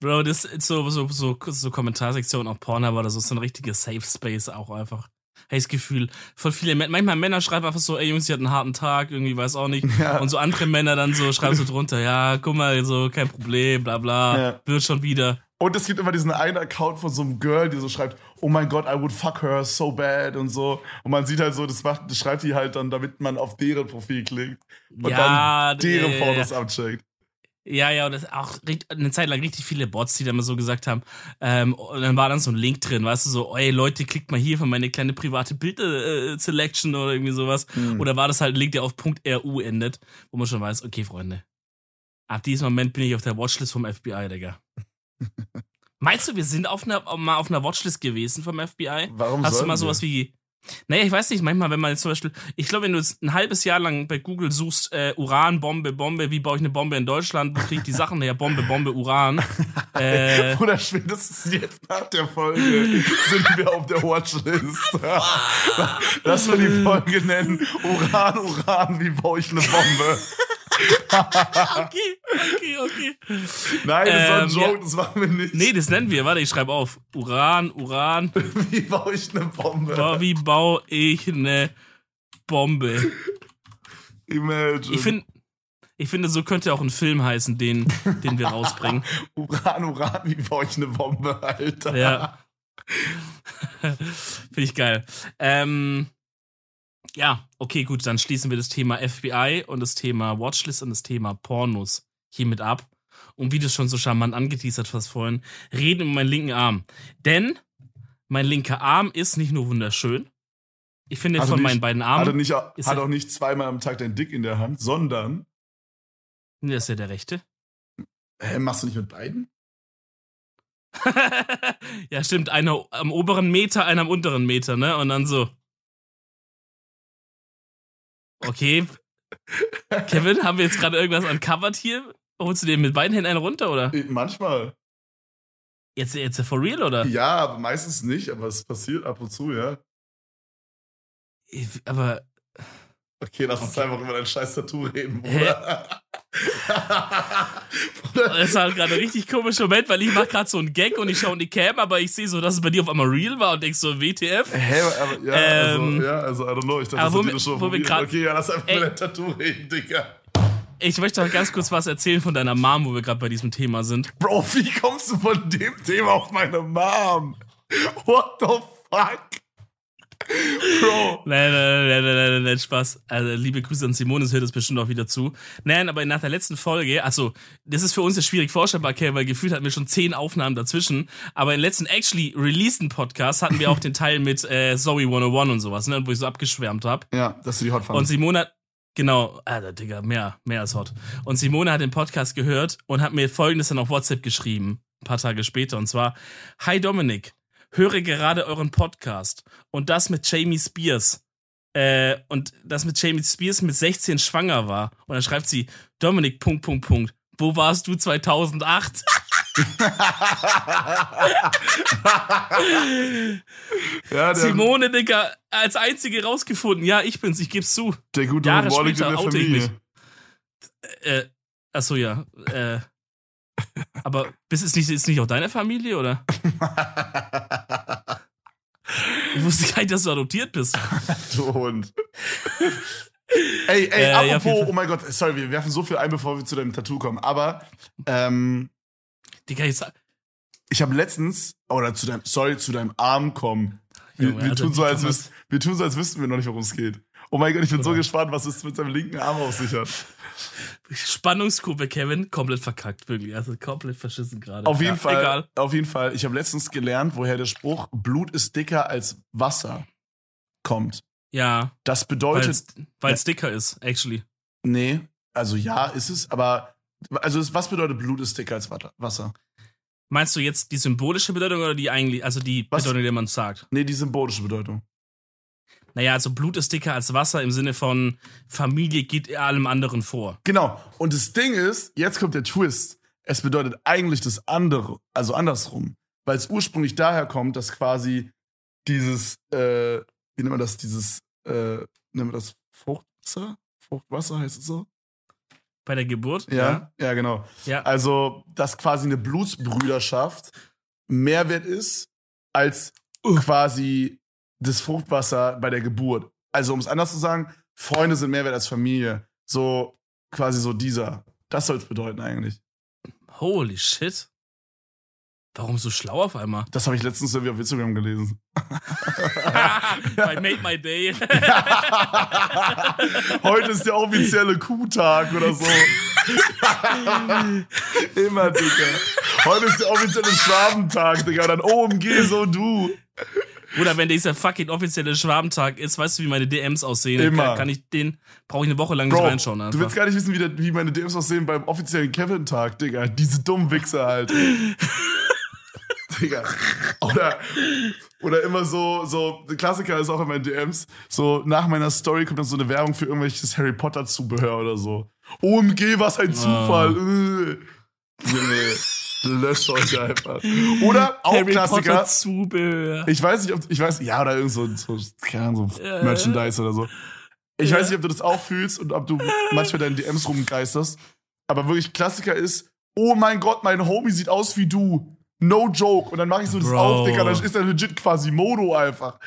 Bro, das ist so, so, so, so Kommentarsektion auf Pornhub oder so, ist so ein richtiges Safe Space auch einfach. Hey, das Gefühl, voll viele Männer, manchmal Männer schreiben einfach so, ey Jungs, ihr hatten einen harten Tag, irgendwie weiß auch nicht. Ja. Und so andere Männer dann so schreiben so drunter, ja, guck mal, so, kein Problem, bla bla, Ja. wird schon wieder. Und es gibt immer diesen einen Account von so einem Girl, die so schreibt, oh mein Gott, I would fuck her so bad und so. Und man sieht halt so, das macht, das schreibt die halt dann, damit man auf deren Profil klickt und ja, dann deren Fotos abcheckt. Ja, ja, und das auch eine Zeit lang richtig viele Bots, die da mal so gesagt haben. Ähm, und dann war dann so ein Link drin, weißt du, so, ey Leute, klickt mal hier für meine kleine private Bilder-Selection oder irgendwie sowas. Hm. Oder war das halt ein Link, der auf .ru endet, wo man schon weiß, okay, Freunde. Ab diesem Moment bin ich auf der Watchlist vom FBI, Digga. Meinst du, wir sind auf einer, mal auf einer Watchlist gewesen vom FBI? Warum Hast du mal sowas wir? wie. Naja, ich weiß nicht, manchmal, wenn man jetzt zum Beispiel, ich glaube, wenn du jetzt ein halbes Jahr lang bei Google suchst, äh, Uran, Bombe, Bombe, wie baue ich eine Bombe in Deutschland, wo kriege ich die Sachen her, Bombe, Bombe, Uran. Äh, Oder spätestens jetzt nach der Folge sind wir auf der Watchlist. Lass mal die Folge nennen. Uran, Uran, wie baue ich eine Bombe? okay, okay, okay. Nein, das war ein Ähm, Joke, ja. das machen wir nicht. Nee, das nennen wir, warte, ich schreibe auf. Uran, Uran, Wie baue ich eine Bombe? Wie baue ich eine Bombe? Imagine. Ich finde, ich finde, so könnte auch ein Film heißen, den, den wir rausbringen. Uran, Uran, wie baue ich eine Bombe, Alter? Ja. Finde ich geil. Ähm, ja, okay, gut, dann schließen wir das Thema FBI und das Thema Watchlist und das Thema Pornos hiermit ab. Und wie du es schon so charmant angeteasert hast vorhin, reden über meinen linken Arm. Denn mein linker Arm ist nicht nur wunderschön. Ich finde Also von nicht- meinen beiden Hat, er Armen. nicht, Ist hat er- auch nicht zweimal am Tag dein Dick in der Hand, sondern. Nee, das ist ja der rechte. Hä, machst du nicht mit beiden? ja, stimmt. Einer am oberen Meter, einer am unteren Meter, ne? Und dann so. Okay. Kevin, haben wir jetzt gerade irgendwas uncovered hier? Holst du dir mit beiden Händen einen runter, oder? Äh, Manchmal. Jetzt, jetzt for real, oder? Ja, aber meistens nicht, aber es passiert ab und zu, ja. Aber. Okay, lass uns Okay. einfach über dein scheiß Tattoo reden? Bruder. Das war gerade ein richtig komischer Moment, weil ich mach gerade so einen Gag und ich schaue in die Cam, aber ich sehe so, dass es bei dir auf einmal real war und denk so, WTF? Hä, aber ja, Ähm, also, ja, also, I don't know. Ich dachte, das dir schon wo wir grad- Okay, ja, lass einfach Ey. über dein Tattoo reden, Digga. Ich möchte noch ganz kurz was erzählen von deiner Mom, wo wir gerade bei diesem Thema sind. Bro, wie kommst du von dem Thema auf meine Mom? What the fuck? Bro. Nein, nein, nein, nein, nein, nein, Spaß. Also, liebe Grüße an Simone, das hört das bestimmt auch wieder zu. Nein, aber nach der letzten Folge, also, das ist für uns ja schwierig vorstellbar, Kerl, weil gefühlt hatten wir schon zehn Aufnahmen dazwischen. Aber im letzten actually releaseden Podcast hatten wir auch den Teil mit äh, Zoe 101 und sowas, ne, wo ich so abgeschwärmt habe. Ja, dass du die hot Und fandest. Simone hat, genau, Alter, Digga, mehr, mehr als hot. Und Simone hat den Podcast gehört und hat mir folgendes dann auf WhatsApp geschrieben, ein paar Tage später, und zwar, Hi Dominik, höre gerade euren Podcast und das mit Jamie Spears. Äh, und das mit Jamie Spears mit 16 schwanger war. Und dann schreibt sie, Dominik, Punkt, Punkt, Punkt. Wo warst du 2008? ja, Simone, Digga, als einzige rausgefunden. Ja, ich bin's, ich geb's zu. der gute Jahre Wally in später der oute ich Familie. Äh, achso, ja. Äh, aber bist es nicht, ist nicht auch deine Familie, oder? Ich wusste gar nicht, dass du adoptiert bist. du Hund. ey, ey, Äh, ja, apropos, Fall. oh mein Gott, sorry, wir werfen so viel ein, bevor wir zu deinem Tattoo kommen. Aber, ähm, Digga, jetzt, ich habe letztens, oder zu deinem, sorry, zu deinem Arm kommen. Wir, Junge, wir, tun so, als wüs- wir tun so, als wüssten wir noch nicht, worum es geht. Oh mein Gott, ich bin so Oder? gespannt, was es mit seinem linken Arm auf sich hat. Spannungskurve, Kevin, komplett verkackt, wirklich. Also komplett verschissen gerade. Auf jeden Ja, Fall, Egal. auf jeden Fall. Ich habe letztens gelernt, woher der Spruch Blut ist dicker als Wasser kommt. Ja, Das bedeutet, weil es dicker ist, actually. nee, also ja, ist es, aber also was bedeutet Blut ist dicker als Wasser? Meinst du jetzt die symbolische Bedeutung oder die eigentlich, also die Was? Bedeutung, die man sagt? Nee, die symbolische Bedeutung. Naja, also Blut ist dicker als Wasser im Sinne von Familie geht allem anderen vor. Genau. Und das Ding ist, jetzt kommt der Twist. Es bedeutet eigentlich das andere, also andersrum. Weil es ursprünglich daher kommt, dass quasi dieses, äh, wie nennt man das, dieses, äh, nennt man das Fruchtwasser? Fruchtwasser heißt es so? Bei der Geburt? Ja, ja, genau. Ja. Also, dass quasi eine Blutsbrüderschaft Mehrwert ist als quasi das Fruchtwasser bei der Geburt. Also, um es anders zu sagen, Freunde sind Mehrwert als Familie. So quasi so dieser. Das soll es bedeuten eigentlich. Holy shit. Warum so schlau auf einmal? Das habe ich letztens irgendwie auf Instagram gelesen. I made my day. Heute ist der offizielle Kuhtag oder so. Immer, Digga. Heute ist der offizielle Schwabentag, Digga. Und dann OMG, so du. Oder wenn dieser fucking offizielle Schwarmtag ist, weißt du, wie meine DMs aussehen? Immer. Kann, kann ich den, brauche ich eine Woche lang Bro, nicht reinschauen. Einfach. du willst gar nicht wissen, wie, der, wie meine DMs aussehen beim offiziellen Kevin-Tag, Digga. Diese dummen Wichser halt. Digga. Oder, oder immer so, so, Klassiker ist auch in meinen DMs, so nach meiner Story kommt dann so eine Werbung für irgendwelches Harry Potter-Zubehör oder so. OMG, was ein Zufall. Äh. Löscht euch einfach. Oder auch Harry Klassiker. Potter Zubehör. Ich weiß nicht, ob, ich weiß, ja, oder irgend so, so, keine so Ja. Merchandise oder so. Ich Ja. weiß nicht, ob du das auch fühlst und ob du manchmal deine DMs rumgeisterst. Aber wirklich Klassiker ist, oh mein Gott, mein Homie sieht aus wie du. No joke. Und dann mache ich so das Bro. auf, Digga, dann ist er legit quasi Modo einfach.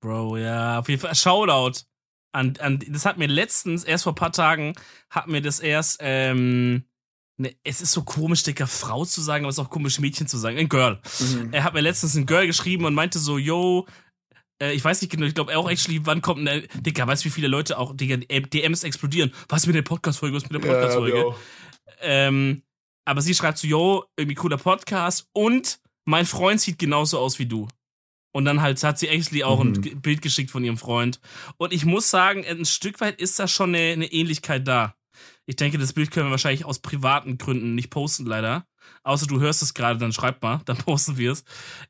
Bro, ja, auf jeden Fall. Shoutout. An, an, das hat mir letztens, erst vor ein paar Tagen, hat mir das erst, ähm, ne, es ist so komisch, Dicker, Frau zu sagen, aber es ist auch komisch, Mädchen zu sagen. Ein Girl. Er hat mir letztens ein Girl geschrieben und meinte so, yo, äh, ich weiß nicht genau, ich glaube, er auch actually, wann kommt ein, Dicker, weißt du, wie viele Leute auch, Digga, DMs explodieren. Was mit der Podcast-Folge, was mit der Podcast-Folge? ja. Ähm, aber sie schreibt so, yo, irgendwie cooler Podcast und mein Freund sieht genauso aus wie du. Und dann halt hat sie actually auch ein Mhm. G- Bild geschickt von ihrem Freund. Und ich muss sagen, ein Stück weit ist da schon eine, eine Ähnlichkeit da. Ich denke, das Bild können wir wahrscheinlich aus privaten Gründen nicht posten, leider. Außer du hörst es gerade, dann schreib mal, dann posten wir es.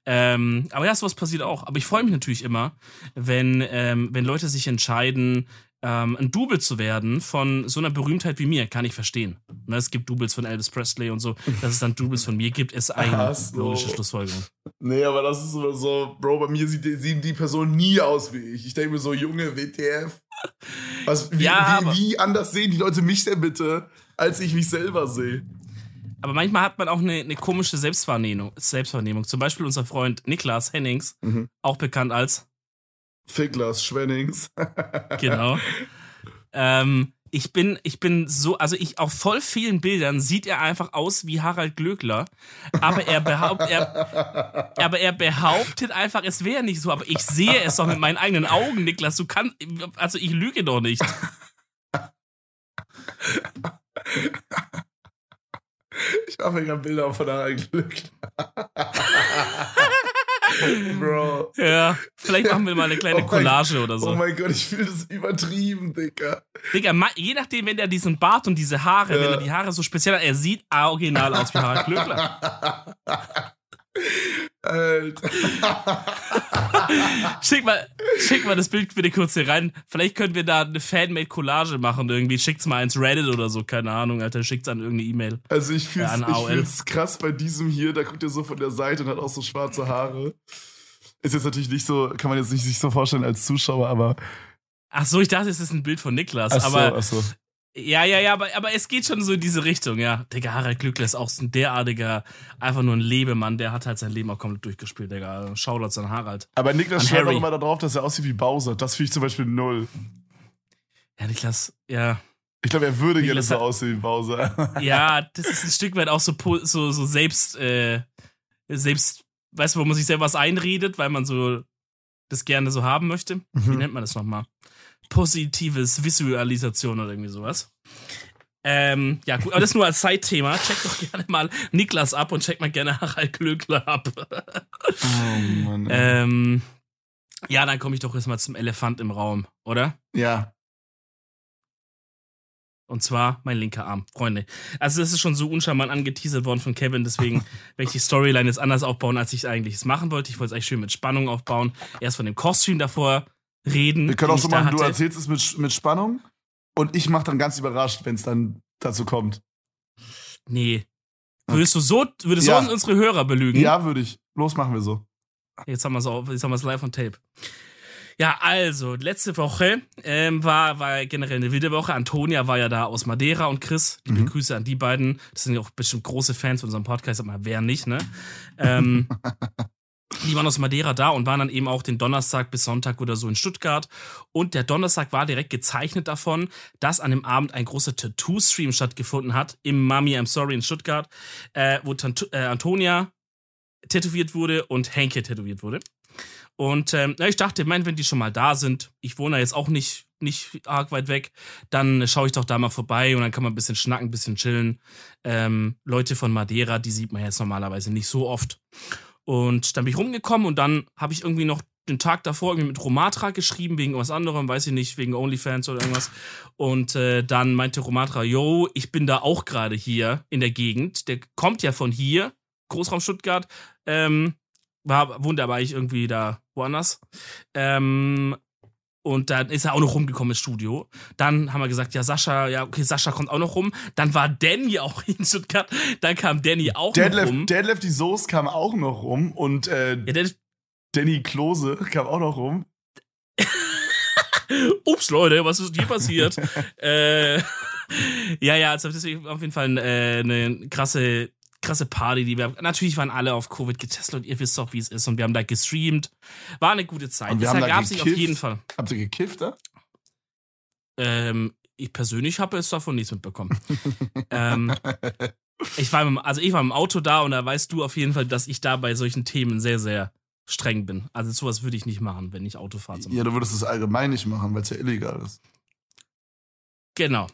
Ähm, aber ja, sowas passiert auch. Aber ich freue mich natürlich immer, wenn, ähm, wenn Leute sich entscheiden, ähm, ein Double zu werden von so einer Berühmtheit wie mir, kann ich verstehen. Ne, es gibt Doubles von Elvis Presley und so. Dass es dann Doubles von mir gibt, ist eine Ach so. logische Schlussfolgerung. Nee, aber das ist immer so, Bro, bei mir sieht, die- sieht die Person nie aus wie ich. Ich denke mir so, Junge, WTF. Was, wie, Ja, wie, wie anders sehen die Leute mich denn bitte, als ich mich selber sehe? Aber manchmal hat man auch eine, eine komische Selbstwahrnehmung, Selbstwahrnehmung. Zum Beispiel unser Freund Niklas Hennings, Mhm. auch bekannt als, Ficklers, Schwennings. genau. ähm, ich bin, ich bin so, also ich, auf voll vielen Bildern sieht er einfach aus wie Harald Glöckler, aber er behauptet, er, aber er behauptet einfach, es wäre nicht so, aber ich sehe es doch mit meinen eigenen Augen, Niklas, du kannst, also ich lüge doch nicht. Ich mir gerade Bilder von der Glück. Bro. Ja, vielleicht machen wir mal eine kleine Oh mein- Collage oder so. Oh mein Gott, ich fühle das übertrieben, Digga. Digga, je nachdem, wenn der diesen Bart und diese Haare, wenn Ja. er die Haare so speziell hat, er sieht original aus wie Harald Glöckler. Alter. Schick mal, schick mal das Bild bitte kurz hier rein. Vielleicht können wir da eine Fanmade-Collage machen irgendwie. Schickt's mal ins Reddit oder so, keine Ahnung, Alter. Schickt's an irgendeine E-Mail. Also ich fühle Ja, an ich fühl's krass bei diesem hier, da guckt er so von der Seite und hat auch so schwarze Haare. Ist jetzt natürlich nicht so, kann man jetzt nicht sich so vorstellen als Zuschauer, aber. Ach so, ich dachte, es ist ein Bild von Niklas. Ach so, aber ach so. Ja, ja, ja, aber, aber es geht schon so in diese Richtung, ja. Digga, Harald Glöckler ist auch so ein derartiger, einfach nur ein Lebemann. Der hat halt sein Leben auch komplett durchgespielt, Digga. Shoutouts an Harald. Aber Niklas schreibt auch immer darauf, dass er aussieht wie Bowser. Das fühle ich zum Beispiel null. Ja, Niklas, ja. Ich glaube, er würde gerne Niklas so hat- aussehen wie Bowser. Ja, das ist ein Stück weit auch so, so, so selbst, äh, selbst, weißt du, wo man sich selber was einredet, weil man so das gerne so haben möchte. Wie Mhm. nennt man das nochmal? Positives Visualisation oder irgendwie sowas. Ähm, ja, gut, aber das nur als Zeitthema. Check doch gerne mal Niklas ab und check mal gerne Harald Klöckler ab. Oh Mann. ähm, ja, dann komme ich doch erstmal zum Elefant im Raum, oder? ja. Und zwar mein linker Arm, Freunde. Also das ist schon so uncharmant angeteasert worden von Kevin, deswegen werde ich die Storyline jetzt anders aufbauen, als ich es eigentlich machen wollte. Ich wollte es eigentlich schön mit Spannung aufbauen. Erst von dem Kostüm davor reden. Wir können auch so machen, du erzählst es mit, mit Spannung und ich mache dann ganz überrascht, wenn es dann dazu kommt. Nee. Würdest du so, würdest Ja. so unsere Hörer belügen? Ja, würde ich. Los, machen wir so. Jetzt haben wir es auf, jetzt haben wir es live on tape. Ja, also, letzte Woche ähm, war, war generell eine wilde Woche. Antonia war ja da aus Madeira und Chris. Liebe Mhm. Grüße an die beiden. Das sind ja auch bestimmt große Fans von unserem Podcast, aber wer nicht, ne? Ähm, die waren aus Madeira da und waren dann eben auch den Donnerstag bis Sonntag oder so in Stuttgart. Und der Donnerstag war direkt gezeichnet davon, dass an dem Abend ein großer Tattoo-Stream stattgefunden hat im Mami I'm Sorry in Stuttgart, äh, wo Tant äh, Antonia tätowiert wurde und Henke tätowiert wurde. Und ähm, ich dachte, mein, wenn die schon mal da sind, ich wohne jetzt auch nicht, nicht arg weit weg, dann schaue ich doch da mal vorbei und dann kann man ein bisschen schnacken, ein bisschen chillen. Ähm, Leute von Madeira, die sieht man jetzt normalerweise nicht so oft. Und dann bin ich rumgekommen und dann habe ich irgendwie noch den Tag davor irgendwie mit Romatra geschrieben, wegen was anderem, weiß ich nicht, wegen OnlyFans oder irgendwas. Und äh, dann meinte Romatra, yo, ich bin da auch gerade hier in der Gegend. Der kommt ja von hier, Großraum Stuttgart. Ähm, war, wohnt aber eigentlich irgendwie da woanders. Ähm, und dann ist er auch noch rumgekommen ins Studio. Dann haben wir gesagt, ja, Sascha, ja, okay, Sascha kommt auch noch rum. Dann war Danny auch in Stuttgart. Dann kam Danny auch Deadlift, noch rum. Deadlift die Soße kam auch noch rum und äh, Ja, Danny Klose kam auch noch rum. Ups, Leute, was ist hier passiert? äh, ja, ja, also deswegen auf jeden Fall äh, eine krasse, krasse Party, die wir. Natürlich waren alle auf Covid getestet und ihr wisst doch, wie es ist. Und wir haben da gestreamt. War eine gute Zeit. Und wir sich auf jeden Fall. Habt ihr gekifft, da? Ähm, ich persönlich habe es davon nichts mitbekommen. ähm, ich war im, also ich war im Auto da und da weißt du auf jeden Fall, dass ich da bei solchen Themen sehr, sehr streng bin. Also sowas würde ich nicht machen, wenn ich Auto fahre. Ja, du würdest es allgemein nicht machen, weil es ja illegal ist. Genau.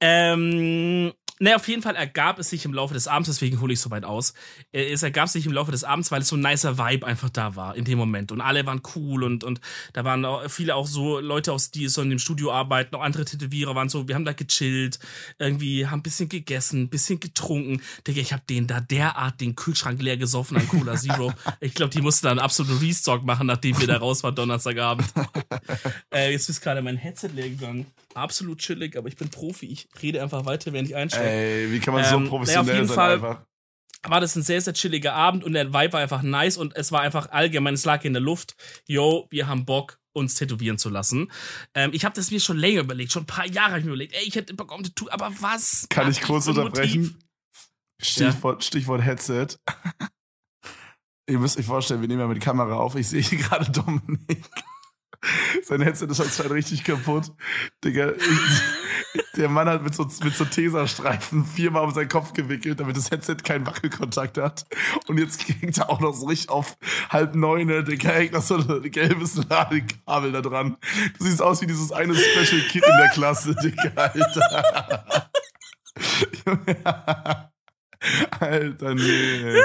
Ähm, ne, auf jeden Fall ergab es sich im Laufe des Abends, deswegen hole ich so weit aus. Äh, Es ergab sich im Laufe des Abends, weil es so ein nicer Vibe einfach da war in dem Moment. Und alle waren cool und, und da waren auch viele auch so Leute aus, die so in dem Studio arbeiten, auch andere Tätowierer waren so, wir haben da gechillt, irgendwie haben ein bisschen gegessen, ein bisschen getrunken. Digga, ich habe den da derart den Kühlschrank leer gesoffen an Cola Zero. ich glaube, die mussten da einen absoluten Restock machen, nachdem wir da raus waren Donnerstagabend. äh, jetzt ist gerade mein Headset leer gegangen. Absolut chillig, aber ich bin Profi. Ich rede einfach weiter, während ich einsteige. Ey, wie kann man Ähm, so naja, auf professionell jeden sein Fall- einfach? war das ein sehr, sehr chilliger Abend und der Vibe war einfach nice und es war einfach allgemein, es lag in der Luft. Yo, wir haben Bock, uns tätowieren zu lassen. Ähm, ich habe das mir schon länger überlegt, schon ein paar Jahre habe ich mir überlegt, ey, ich hätte Bock auf ein Tattoo, aber was? Kann ich kurz unterbrechen? Stichwort, Stichwort Headset. Ihr müsst euch vorstellen, wir nehmen ja mit Kamera auf. Ich sehe hier gerade Dominik. Sein Headset ist anscheinend richtig kaputt. Digga, der Mann hat mit so, mit so Tesastreifen viermal um seinen Kopf gewickelt, damit das Headset keinen Wackelkontakt hat. Und jetzt hängt er auch noch so richtig auf halb neune. Digga, hängt noch so ein gelbes Ladekabel da dran. Du siehst aus wie dieses eine Special Kid in der Klasse, Digga, Alter. Alter, nee.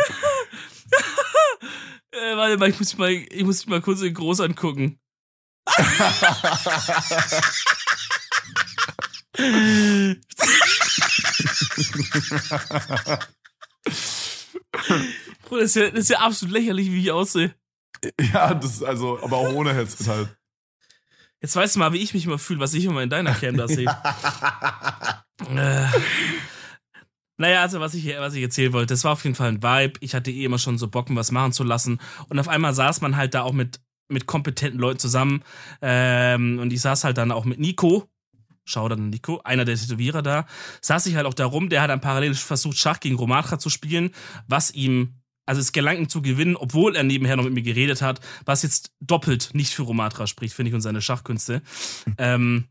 Äh, warte mal, ich muss mich mal, ich muss mich mal kurz in groß angucken. Bruder, das ist, ja, das ist ja absolut lächerlich, wie ich aussehe. Ja, das ist also, aber auch ohne Headset halt. Jetzt weißt du mal, wie ich mich immer fühle, was ich immer in deiner Cam da sehe. äh. Naja, also was ich, was ich erzählen wollte, das war auf jeden Fall ein Vibe. Ich hatte eh immer schon so Bock, was machen zu lassen. Und auf einmal saß man halt da auch mit, mit kompetenten Leuten zusammen. Ähm, und ich saß halt dann auch mit Nico. Schau dann Nico, einer der Tätowierer da. Saß ich halt auch da rum. Der hat dann parallel versucht, Schach gegen Romatra zu spielen, was ihm also es gelang ihm zu gewinnen, obwohl er nebenher noch mit mir geredet hat, was jetzt doppelt nicht für Romatra spricht, finde ich, und seine Schachkünste. ähm,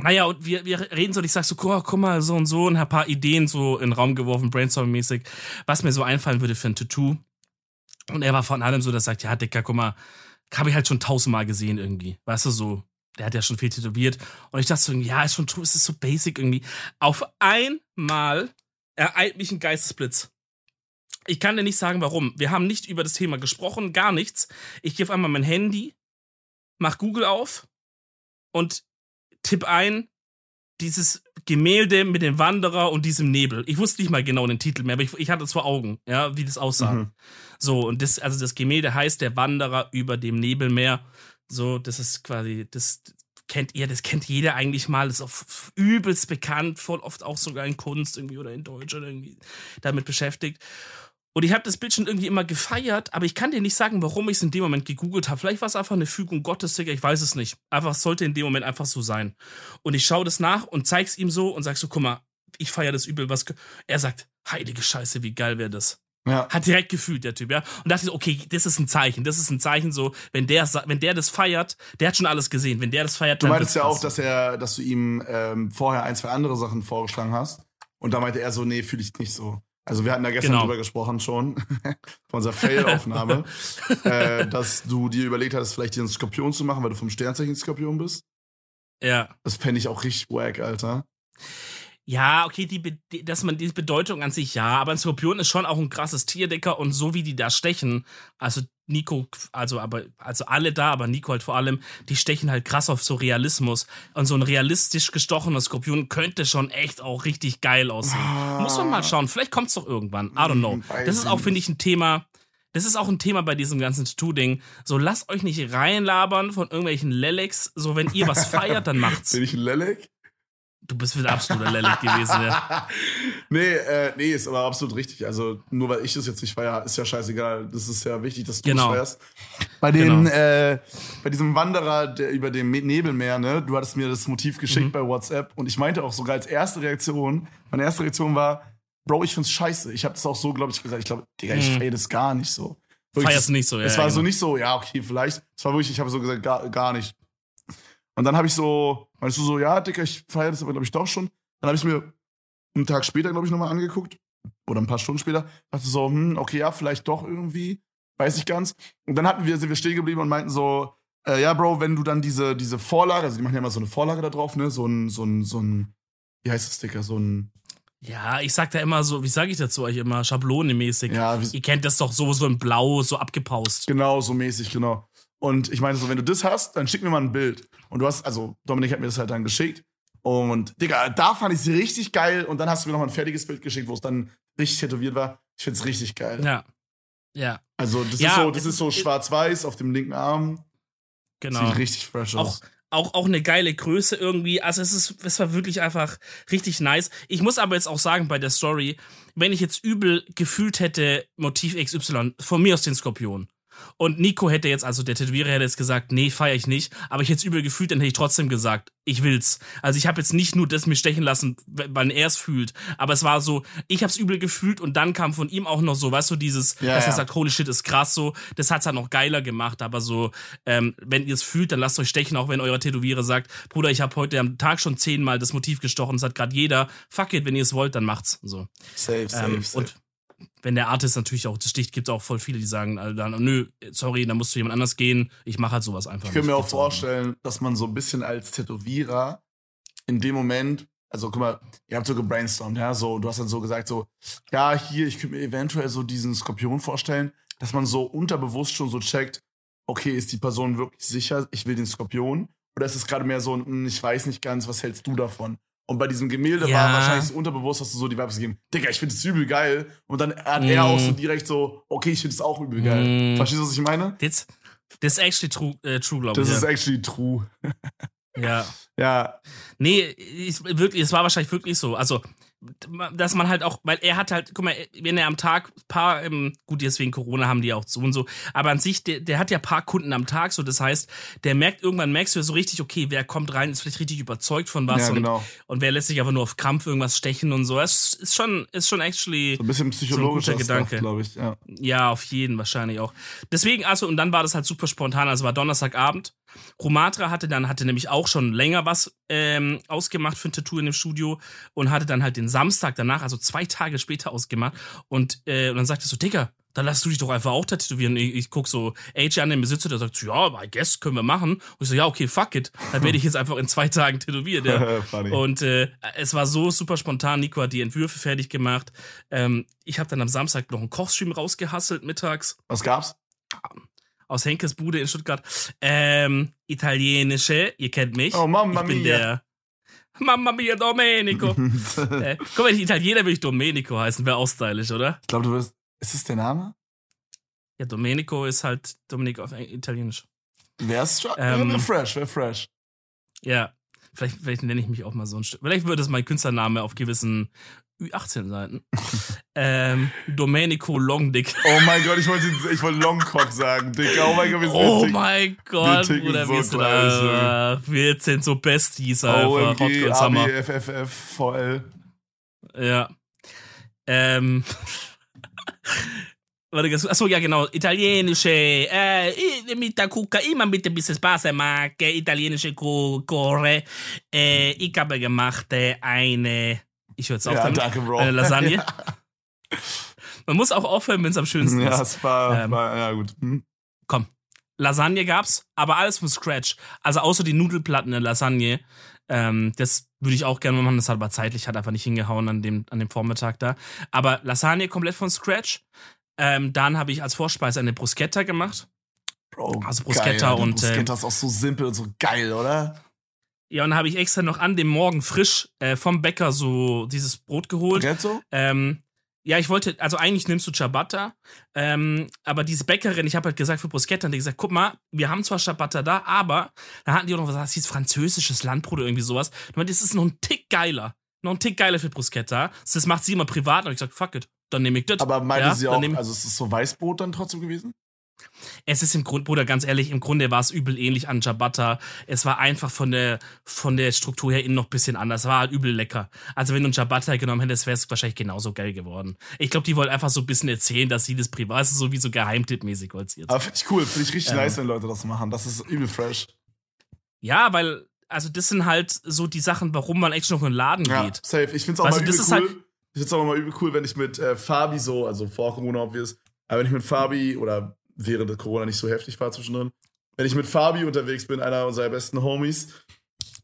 naja, und wir, wir reden so, und ich sag so, oh, guck mal, so und so, und hab ein paar Ideen so in den Raum geworfen, brainstorming-mäßig, was mir so einfallen würde für ein Tattoo. Und er war von allem so, dass er sagt, ja, Dicker, guck mal, habe ich halt schon tausendmal gesehen irgendwie. Weißt du, so, der hat ja schon viel tätowiert. Und ich dachte so, ja, ist schon true, es ist so basic irgendwie. Auf einmal ereilt mich ein Geistesblitz. Ich kann dir nicht sagen, warum. Wir haben nicht über das Thema gesprochen, gar nichts. Ich gehe auf einmal mein Handy, mach Google auf und tipp ein dieses Gemälde mit dem Wanderer und diesem Nebel. Ich wusste nicht mal genau den Titel mehr, aber ich, ich hatte es vor Augen, ja, wie das aussah. Mhm. So, und das, also das Gemälde heißt Der Wanderer über dem Nebelmeer. So, das ist quasi, das kennt ihr, das kennt jeder eigentlich mal, das ist auch übelst bekannt, voll oft auch sogar in Kunst irgendwie oder in Deutsch oder irgendwie damit beschäftigt. Und ich habe das Bild schon irgendwie immer gefeiert, aber ich kann dir nicht sagen, warum ich es in dem Moment gegoogelt habe. Vielleicht war es einfach eine Fügung Gottes, ich weiß es nicht. Einfach, sollte in dem Moment einfach so sein. Und ich schaue das nach und zeig's ihm so und sag so, guck mal, ich feiere das übel. Was er sagt, heilige Scheiße, wie geil wäre das. Ja. Hat direkt gefühlt, der Typ, ja. Und dachte so, okay, das ist ein Zeichen. Das ist ein Zeichen so, wenn der, wenn der das feiert, der hat schon alles gesehen. Wenn der das feiert, Du dann meintest wird's ja auch, dass er, dass du ihm ähm, vorher ein, zwei andere Sachen vorgeschlagen hast. Und da meinte er so, nee, fühle ich nicht so. Also wir hatten da gestern Genau. drüber gesprochen schon, von unserer Fail-Aufnahme, äh, dass du dir überlegt hattest, vielleicht dir einen Skorpion zu machen, weil du vom Sternzeichen Skorpion bist. Ja. Das fände ich auch richtig wack, Alter. Ja, okay, die, dass man die Bedeutung an sich, ja, aber ein Skorpion ist schon auch ein krasses Tier, Dicker, und so wie die da stechen, also Nico, also aber, also alle da, aber Nico halt vor allem, die stechen halt krass auf so Realismus. Und so ein realistisch gestochener Skorpion könnte schon echt auch richtig geil aussehen. Muss man mal schauen, vielleicht kommt's doch irgendwann. I don't know. Hm, Das ist auch, finde ich, ein Thema. Das ist auch ein Thema bei diesem ganzen Tattoo-Ding. So, lasst euch nicht reinlabern von irgendwelchen Lelex. So, wenn ihr was feiert, dann macht's. Bin ich ein Lelek? Du bist wieder absoluter Lelek gewesen, ja. nee, äh, nee, ist aber absolut richtig. Also, nur weil ich das jetzt nicht feiere, ist ja scheißegal. Das ist ja wichtig, dass du es Genau. feierst. Bei dem, Genau. äh, bei diesem Wanderer der, über dem Me- Nebelmeer, ne, du hattest mir das Motiv geschickt Mhm. bei WhatsApp und ich meinte auch sogar als erste Reaktion, meine erste Reaktion war, Bro, ich find's scheiße. Ich habe das auch so, glaube ich, gesagt. Ich glaube, Digga, ich Mhm. feiere das gar nicht so. Wirklich, Feierst nicht so, ja. es war ja, so genau. nicht so, ja, okay, vielleicht. Es war wirklich, ich habe so gesagt, gar, gar nicht. Und dann habe ich so, meinst du so, ja, Dicker, ich feiere das aber, glaube ich, doch schon. Dann habe ich mir einen Tag später, glaube ich, nochmal angeguckt. Oder ein paar Stunden später. Dachte so, hm, okay, ja, vielleicht doch irgendwie. Weiß ich ganz. Und dann hatten wir, sind wir stehen geblieben und meinten so, äh, ja, Bro, wenn du dann diese, diese Vorlage, also die machen ja immer so eine Vorlage da drauf, ne? So ein, so ein, so ein, wie heißt das Sticker? So ein, Ja, ich sag da immer so, wie sage ich das zu euch immer, schablonemäßig. ja, Ihr kennt das doch so, so in Blau, so abgepaust. Genau, so mäßig, genau. Und ich meine so, wenn du das hast, dann schick mir mal ein Bild. Und du hast, also Dominik hat mir das halt dann geschickt. Und Digga, da fand ich sie richtig geil. Und dann hast du mir noch mal ein fertiges Bild geschickt, wo es dann richtig tätowiert war. Ich find's richtig geil. Ja. Ja, Also das Ja, ist so, das ist so schwarz-weiß auf dem linken Arm. genau. Sieht richtig fresh Auch, aus. auch, auch eine geile Größe irgendwie. Also es ist, es war wirklich einfach richtig nice. Ich muss aber jetzt auch sagen bei der Story, wenn ich jetzt übel gefühlt hätte, Motiv XY, von mir aus den Skorpion. Und Nico hätte jetzt, also der Tätowierer hätte jetzt gesagt, nee, feiere ich nicht. Aber ich hätte es übel gefühlt, dann hätte ich trotzdem gesagt, ich will's. Also ich habe jetzt nicht nur das mir stechen lassen, wann er es fühlt. Aber es war so, ich hab's übel gefühlt und dann kam von ihm auch noch so, weißt du, dieses, Ja, dass er ja. sagt, holy shit, ist krass so. Das hat's halt noch geiler gemacht. Aber so, ähm, wenn ihr es fühlt, dann lasst euch stechen, auch wenn euer Tätowierer sagt, Bruder, ich habe heute am Tag schon zehnmal das Motiv gestochen, das hat gerade jeder. Fuck it, wenn ihr es wollt, dann macht's. So. Safe, safe, Ähm, safe. und wenn der Artist natürlich auch das sticht, gibt es auch voll viele, die sagen, also dann, nö, sorry, dann musst du jemand anders gehen. Ich mache halt sowas einfach. Ich könnte mir auch vorstellen, dass man so ein bisschen als Tätowierer in dem Moment, also guck mal, ihr habt so gebrainstormt, ja, so, du hast dann so gesagt, so, ja, hier, ich könnte mir eventuell so diesen Skorpion vorstellen, dass man so unterbewusst schon so checkt, okay, ist die Person wirklich sicher, ich will den Skorpion? Oder ist es gerade mehr so ein, hm, ich weiß nicht ganz, was hältst du davon? Und bei diesem Gemälde Ja. war wahrscheinlich so unterbewusst, hast du so die Vibes gegeben, Digga, ich finde es übel geil. Und dann hat er Mm. auch so direkt so, okay, ich finde es auch übel geil. Mm. Verstehst du, was ich meine? Das, das ist actually true, äh, true glaube ich. Das ist actually true. ja. Ja, Nee, ich, wirklich, es war wahrscheinlich wirklich so. Also, dass man halt auch, weil er hat halt, guck mal, wenn er am Tag paar, ähm, gut, jetzt wegen Corona haben die auch so und so, aber an sich, der, der hat ja paar Kunden am Tag, so das heißt, der merkt, irgendwann merkst du ja so richtig, okay, wer kommt rein, ist vielleicht richtig überzeugt von was ja und, genau. und wer lässt sich aber nur auf Krampf irgendwas stechen und so. Es ist schon, ist schon actually, So ein bisschen psychologischer guter Gedanke. glaube ich. Ja. ja, auf jeden wahrscheinlich auch. Deswegen, also, und dann war das halt super spontan, also war Donnerstagabend. Romatra hatte dann, hatte nämlich auch schon länger was ähm, ausgemacht für ein Tattoo in dem Studio und hatte dann halt den Samstag danach, also zwei Tage später ausgemacht. Und, äh, und dann sagte so, Digga, dann lass du dich doch einfach auch tätowieren. Ich, ich guck so AJ an den Besitzer, der sagt, so, ja, I guess, können wir machen. Und ich so, ja, okay, fuck it. Dann werde ich jetzt einfach in zwei Tagen tätowiert. Ja. Und äh, es war so super spontan. Nico hat die Entwürfe fertig gemacht. Ähm, ich habe dann am Samstag noch einen Kochstream rausgehasselt mittags Was gab's? Aus Henkes Bude in Stuttgart. Ähm, italienische, ihr kennt mich. Oh, Mamma ich bin mia. der Mamma mia Domenico. äh, guck mal, wenn ich Italiener will ich Domenico heißen, wäre auch stylisch, oder? ich glaube, du wirst. Ist das der Name? Ja, Domenico ist halt Domenico auf Italienisch. Wer ist schon? Ähm. wär fresh, wär fresh. Ja, vielleicht, vielleicht nenne ich mich auch mal so ein Stück. Vielleicht wird es mein Künstlername auf gewissen Ü18-Seiten. ähm, Domenico Longdick. Oh mein Gott, ich wollte, ich wollte Longcock sagen, Digga. Oh mein Gott, wir sind Oh dick. mein Gott, Bruder, so wir sind, da, wir sind so Besties einfach. OMG. ABFFF, VL. Ja. Ähm. Warte, achso, ja, genau. Italienische, äh, mit der Cucca immer mit ein bisschen Spaß mag, italienische Core. Äh, ich habe gemacht äh, eine, ich höre jetzt auf Ja, damit, danke, Bro. eine Lasagne. ja, Man muss auch aufhören, wenn es am schönsten ja, ist. es war, Ähm. war, ja gut. Hm. Komm, Lasagne gab's, aber alles von Scratch. Also außer die Nudelplatten der Lasagne. Ähm, das würde ich auch gerne machen, das hat aber zeitlich hat einfach nicht hingehauen an dem, an dem Vormittag da. Aber Lasagne komplett von Scratch. Ähm, dann habe ich als Vorspeise eine Bruschetta gemacht. Bro, Also Bruschetta geil, und, Bruschetta ist auch so simpel und so geil, oder? Ja, und dann habe ich extra noch an dem Morgen frisch äh, vom Bäcker so dieses Brot geholt. So? Ähm, ja, ich wollte, also eigentlich nimmst du Ciabatta, ähm, aber diese Bäckerin, ich habe halt gesagt für Bruschetta, und die gesagt, guck mal, wir haben zwar Ciabatta da, aber da hatten die auch noch was, das hieß französisches Landbrot oder irgendwie sowas. Und das ist noch ein Tick geiler, noch ein Tick geiler für Bruschetta. Das macht sie immer privat und ich gesagt, fuck it, dann nehme ich das. Aber meinte Ja, sie auch, also ist es so Weißbrot dann trotzdem gewesen? Es ist im Grunde, Bruder, ganz ehrlich, im Grunde war es übel ähnlich an Ciabatta. Es war einfach von der, von der Struktur her innen noch ein bisschen anders. Es war halt übel lecker. Also wenn du ein Ciabatta genommen hättest, wäre es wahrscheinlich genauso geil geworden. Ich glaube, die wollen einfach so ein bisschen erzählen, dass sie das privat, ist so wie so Geheimtipp-mäßig sie jetzt. Aber finde ich cool, finde ich richtig Ähm. nice, wenn Leute das machen. Das ist übel fresh. Ja, weil, also das sind halt so die Sachen, warum man echt noch in den Laden Ja, geht. safe. Ich finde es auch Weißt mal übel das cool. halt- ich finde es auch mal übel cool, wenn ich mit äh, Fabi so, also vor Corona obvious, aber wenn ich mit Fabi oder während Corona nicht so heftig war zwischendrin, wenn ich mit Fabi unterwegs bin, einer unserer besten Homies,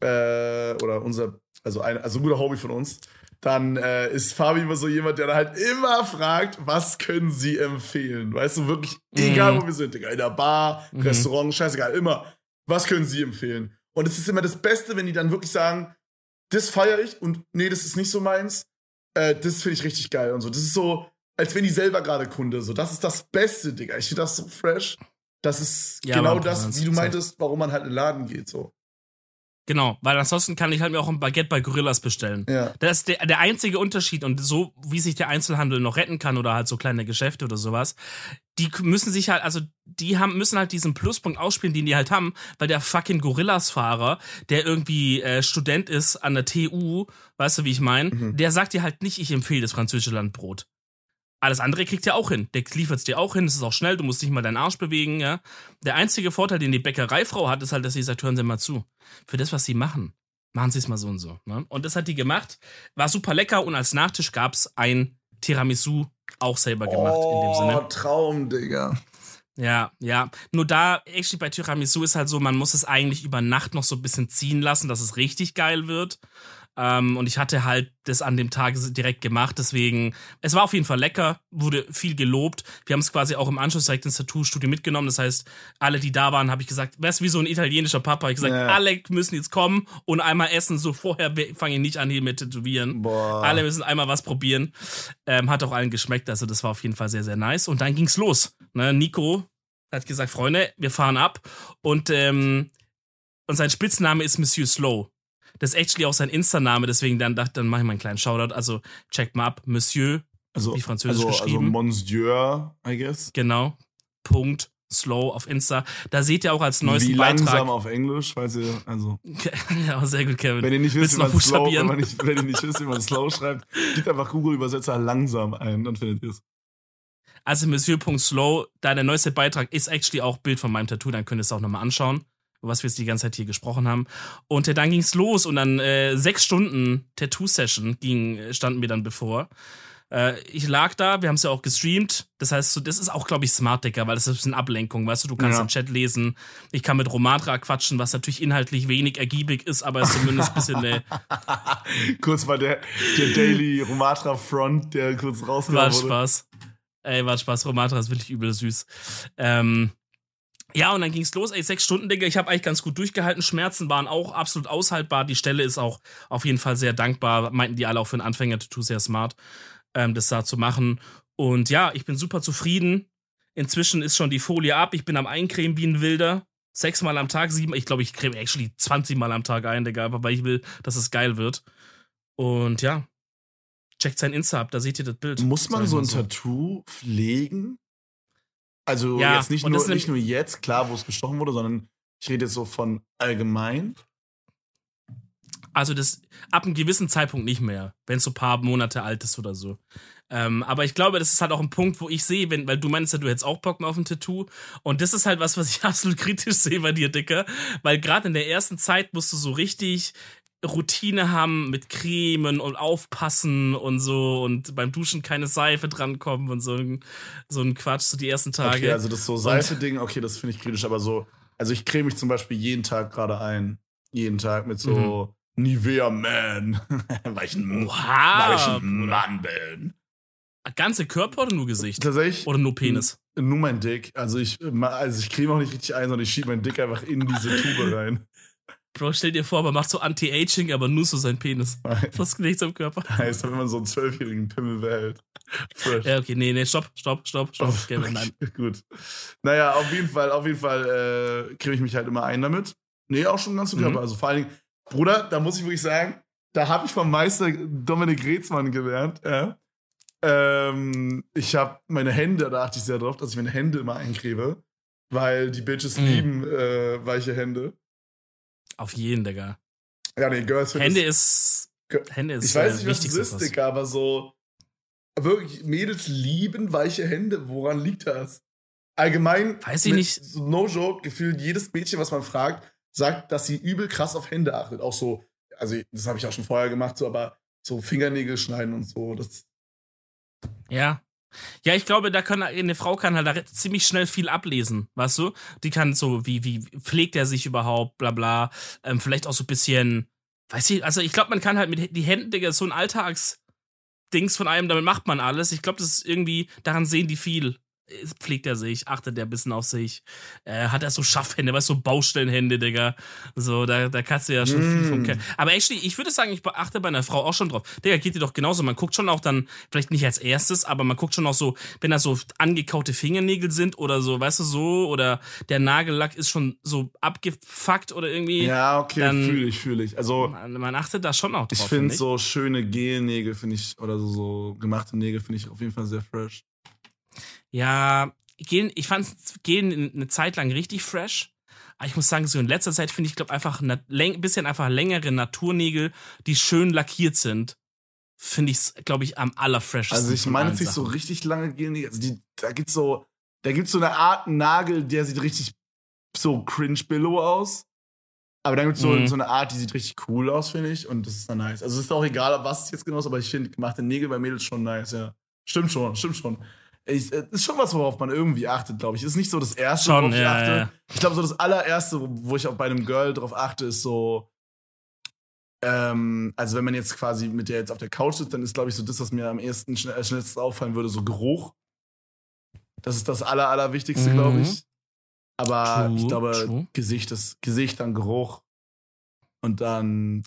äh, oder unser, also ein, also ein guter Homie von uns, dann äh, ist Fabi immer so jemand, der da halt immer fragt, was können sie empfehlen? Weißt du, wirklich, egal Mhm. wo wir sind, Digga, in der Bar, Mhm. Restaurant, scheißegal, immer, was können sie empfehlen? Und es ist immer das Beste, wenn die dann wirklich sagen, das feiere ich und nee, das ist nicht so meins. Äh, das finde ich richtig geil und so. Das ist so, als wenn die selber gerade Kunde so. Das ist das Beste, Digga. Ich finde das so fresh. Das ist Ja, genau das, wie du meintest, warum man halt in den Laden geht. So. Genau, weil ansonsten kann ich halt mir auch ein Baguette bei Gorillas bestellen. Ja. Das ist der, der einzige Unterschied und so, wie sich der Einzelhandel noch retten kann oder halt so kleine Geschäfte oder sowas, die müssen sich halt, also die haben, müssen halt diesen Pluspunkt ausspielen, den die halt haben, weil der fucking Gorillas-Fahrer, der irgendwie äh, Student ist an der TU, weißt du, wie ich meine, Mhm. der sagt dir halt nicht, ich empfehle das französische Landbrot. Alles andere kriegt er auch hin. Der liefert es dir auch hin, es ist auch schnell, du musst nicht mal deinen Arsch bewegen, ja. Der einzige Vorteil, den die Bäckereifrau hat, ist halt, dass sie sagt, hören Sie mal zu. Für das, was sie machen, machen Sie es mal so und so. Ne? Und das hat die gemacht. War super lecker und als Nachtisch gab es ein Tiramisu, auch selber gemacht in dem Sinne. Oh, Traum, Digga. Ja, ja. Nur da, actually bei Tiramisu ist halt so, man muss es eigentlich über Nacht noch so ein bisschen ziehen lassen, dass es richtig geil wird. Ähm, und ich hatte halt das an dem Tag direkt gemacht, deswegen, es war auf jeden Fall lecker, wurde viel gelobt. Wir haben es quasi auch im Anschluss direkt ins Tattoo-Studio mitgenommen. Das heißt, alle, die da waren, habe ich gesagt, wär's wie so ein italienischer Papa. Ich gesagt, Ja. alle müssen jetzt kommen und einmal essen. So vorher fange ich nicht an hier mit Tätowieren. Boah. Alle müssen einmal was probieren. Ähm, hat auch allen geschmeckt, also das war auf jeden Fall sehr, sehr nice. Und dann ging's los. Ne, Nico hat gesagt, Freunde, wir fahren ab. Und, ähm, und sein Spitzname ist Monsieur Slow. Das ist actually auch sein Insta-Name, deswegen dann dachte, dann mache ich mal einen kleinen Shoutout. Also checkt mal ab, Monsieur, also, wie französisch also, also geschrieben. Monsieur, I guess. genau, Punkt, Slow auf Insta. Da seht ihr auch als neuesten Wie langsam Beitrag. auf Englisch, falls ihr, also, ja, sehr gut, Kevin. wenn ihr nicht wisst, wie man slow, wenn, man nicht, wenn ihr nicht wisst, wie man slow schreibt, gebt einfach Google-Übersetzer langsam ein, dann findet ihr es. Also Monsieur.slow, da der neueste Beitrag ist actually auch Bild von meinem Tattoo, dann könnt ihr es auch nochmal anschauen, was wir jetzt die ganze Zeit hier gesprochen haben. Und äh, dann ging's los und dann äh, sechs Stunden Tattoo-Session ging, äh, standen mir dann bevor. Äh, ich lag da, wir haben es ja auch gestreamt. Das heißt, so, das ist auch, glaube ich, smart, Digga, weil das ist ein bisschen Ablenkung, weißt du, du kannst Ja. den Chat lesen. Ich kann mit Romatra quatschen, was natürlich inhaltlich wenig ergiebig ist, aber ist zumindest ein bisschen eine, kurz mal der, der Daily Romatra Front, der kurz War rausgenommen wurde. Spaß. Ey, war Spaß. Romatra ist wirklich übel süß. Ähm, ja, und dann ging's los. Ey, sechs Stunden, Digga. Ich habe eigentlich ganz gut durchgehalten. Schmerzen waren auch absolut aushaltbar. Die Stelle ist auch auf jeden Fall sehr dankbar. Meinten die alle auch für einen Anfänger-Tattoo sehr smart, ähm, das da zu machen. Und ja, ich bin super zufrieden. Inzwischen ist schon die Folie ab. Ich bin am Eincremen wie ein Wilder. Sechsmal am Tag, sieben. Ich glaube, ich creme actually 20 Mal am Tag ein, Digga, aber weil ich will, dass es geil wird. Und ja, checkt sein Insta ab, da seht ihr das Bild. Muss man so ein Tattoo pflegen? Also Ja, jetzt nicht nur, nicht nur jetzt, klar, wo es gestochen wurde, sondern ich rede jetzt so von allgemein. Also das ab einem gewissen Zeitpunkt nicht mehr, wenn es so ein paar Monate alt ist oder so. Ähm, aber ich glaube, das ist halt auch ein Punkt, wo ich sehe, wenn, weil du meinst ja, du hättest auch Bock mehr auf ein Tattoo. Und das ist halt was, was ich absolut kritisch sehe bei dir, Dicker. Weil gerade in der ersten Zeit musst du so richtig Routine haben mit Cremen und aufpassen und so und beim Duschen keine Seife drankommen und so ein, so ein Quatsch, so die ersten Tage. Okay, also das so Seife-Ding, okay, das finde ich kritisch, aber so, also ich creme mich zum Beispiel jeden Tag gerade ein. Jeden Tag mit so mhm. Nivea Man, weil ich ein, wow, weil ich ein Mann bin. Ganze Körper oder nur Gesicht? Tatsächlich. Oder nur Penis? Nur mein Dick. Also ich, also ich creme auch nicht richtig ein, sondern ich schiebe mein Dick einfach in diese Tube rein. Bro, stell dir vor, man macht so Anti-Aging, aber nur so sein Penis. Das nichts am Körper. Heißt, wenn man so einen zwölfjährigen Pimmel behält. Fresh. Ja, okay, nee, nee, stopp, stopp, stopp, stopp. Okay, nein. Gut. Naja, auf jeden Fall, auf jeden Fall äh, kriege ich mich halt immer ein damit. Nee, auch schon ganz Körper. Mhm. Also vor allen Dingen, Bruder, da muss ich wirklich sagen, da habe ich vom Meister Dominik Reetzmann gelernt. Ja. Ähm, ich habe meine Hände, da achte ich sehr drauf, dass ich meine Hände immer eincreme, weil die Bitches mhm. lieben äh, weiche Hände. Auf jeden, Digga. Ja, nee, Girls Hände ist. Hände ist. Ich weiß nicht, was das ist, Digga, aber so. Wirklich, Mädels lieben weiche Hände. Woran liegt das? Allgemein. Weiß ich nicht. So no joke, gefühlt jedes Mädchen, was man fragt, sagt, dass sie übel krass auf Hände achtet. Auch so, also das habe ich auch schon vorher gemacht, so, aber so Fingernägel schneiden und so. Das. Ja, ja, ich glaube, da kann eine Frau kann halt da ziemlich schnell viel ablesen, weißt du? Die kann so, wie, wie pflegt er sich überhaupt, bla bla. Ähm, vielleicht auch so ein bisschen, weiß ich, also ich glaube, man kann halt mit die Händen, Digga, so ein Alltagsdings von einem, damit macht man alles. Ich glaube, das ist irgendwie, daran sehen die viel pflegt er sich, achtet er ein bisschen auf sich, äh, hat er so Schaffhände, weißt du, so Baustellenhände, Digga. So, da, da kannst du ja schon mm. viel vom mm. Kennen. Aber actually, ich würde sagen, ich beachte bei einer Frau auch schon drauf. Digga, geht dir doch genauso. Man guckt schon auch dann, vielleicht nicht als erstes, aber man guckt schon auch so, wenn da so angekaute Fingernägel sind oder so, weißt du, so, oder der Nagellack ist schon so abgefuckt oder irgendwie. Ja, okay, fühle ich, fühle ich. Also. Man, man, achtet da schon auch drauf. Ich finde so schöne Gelnägel, finde ich, oder so, so gemachte Nägel, finde ich auf jeden Fall sehr fresh. Ja, gehen, ich fand gehen eine Zeit lang richtig fresh. Aber ich muss sagen, so in letzter Zeit finde ich, glaube einfach ein bisschen einfach längere Naturnägel, die schön lackiert sind. Finde ich, glaube ich, am allerfreshesten. Also ich meine jetzt nicht so richtig lange Gelnägel. Also die, da gibt's so, da gibt's so eine Art Nagel, der sieht richtig so cringe billow aus. Aber dann gibt's so, mhm. so eine Art, die sieht richtig cool aus, finde ich. Und das ist dann nice. Also es ist auch egal, was es jetzt genau ist, aber ich finde gemachte Nägel bei Mädels schon nice, ja. Stimmt schon, stimmt schon. Ich, äh, ist schon was, worauf man irgendwie achtet, glaube ich. Ist nicht so das Erste, schon, worauf ja, ich achte. Ja. Ich glaube, so das allererste, wo ich auch bei einem Girl drauf achte, ist so. Ähm, also, wenn man jetzt quasi mit der jetzt auf der Couch sitzt, dann ist, glaube ich, so das, was mir am ehesten schnell, schnellstens auffallen würde, so Geruch. Das ist das Aller, Allerwichtigste, mhm. glaube ich. Aber true, ich glaube, true. Gesicht ist Gesicht, dann Geruch. Und dann.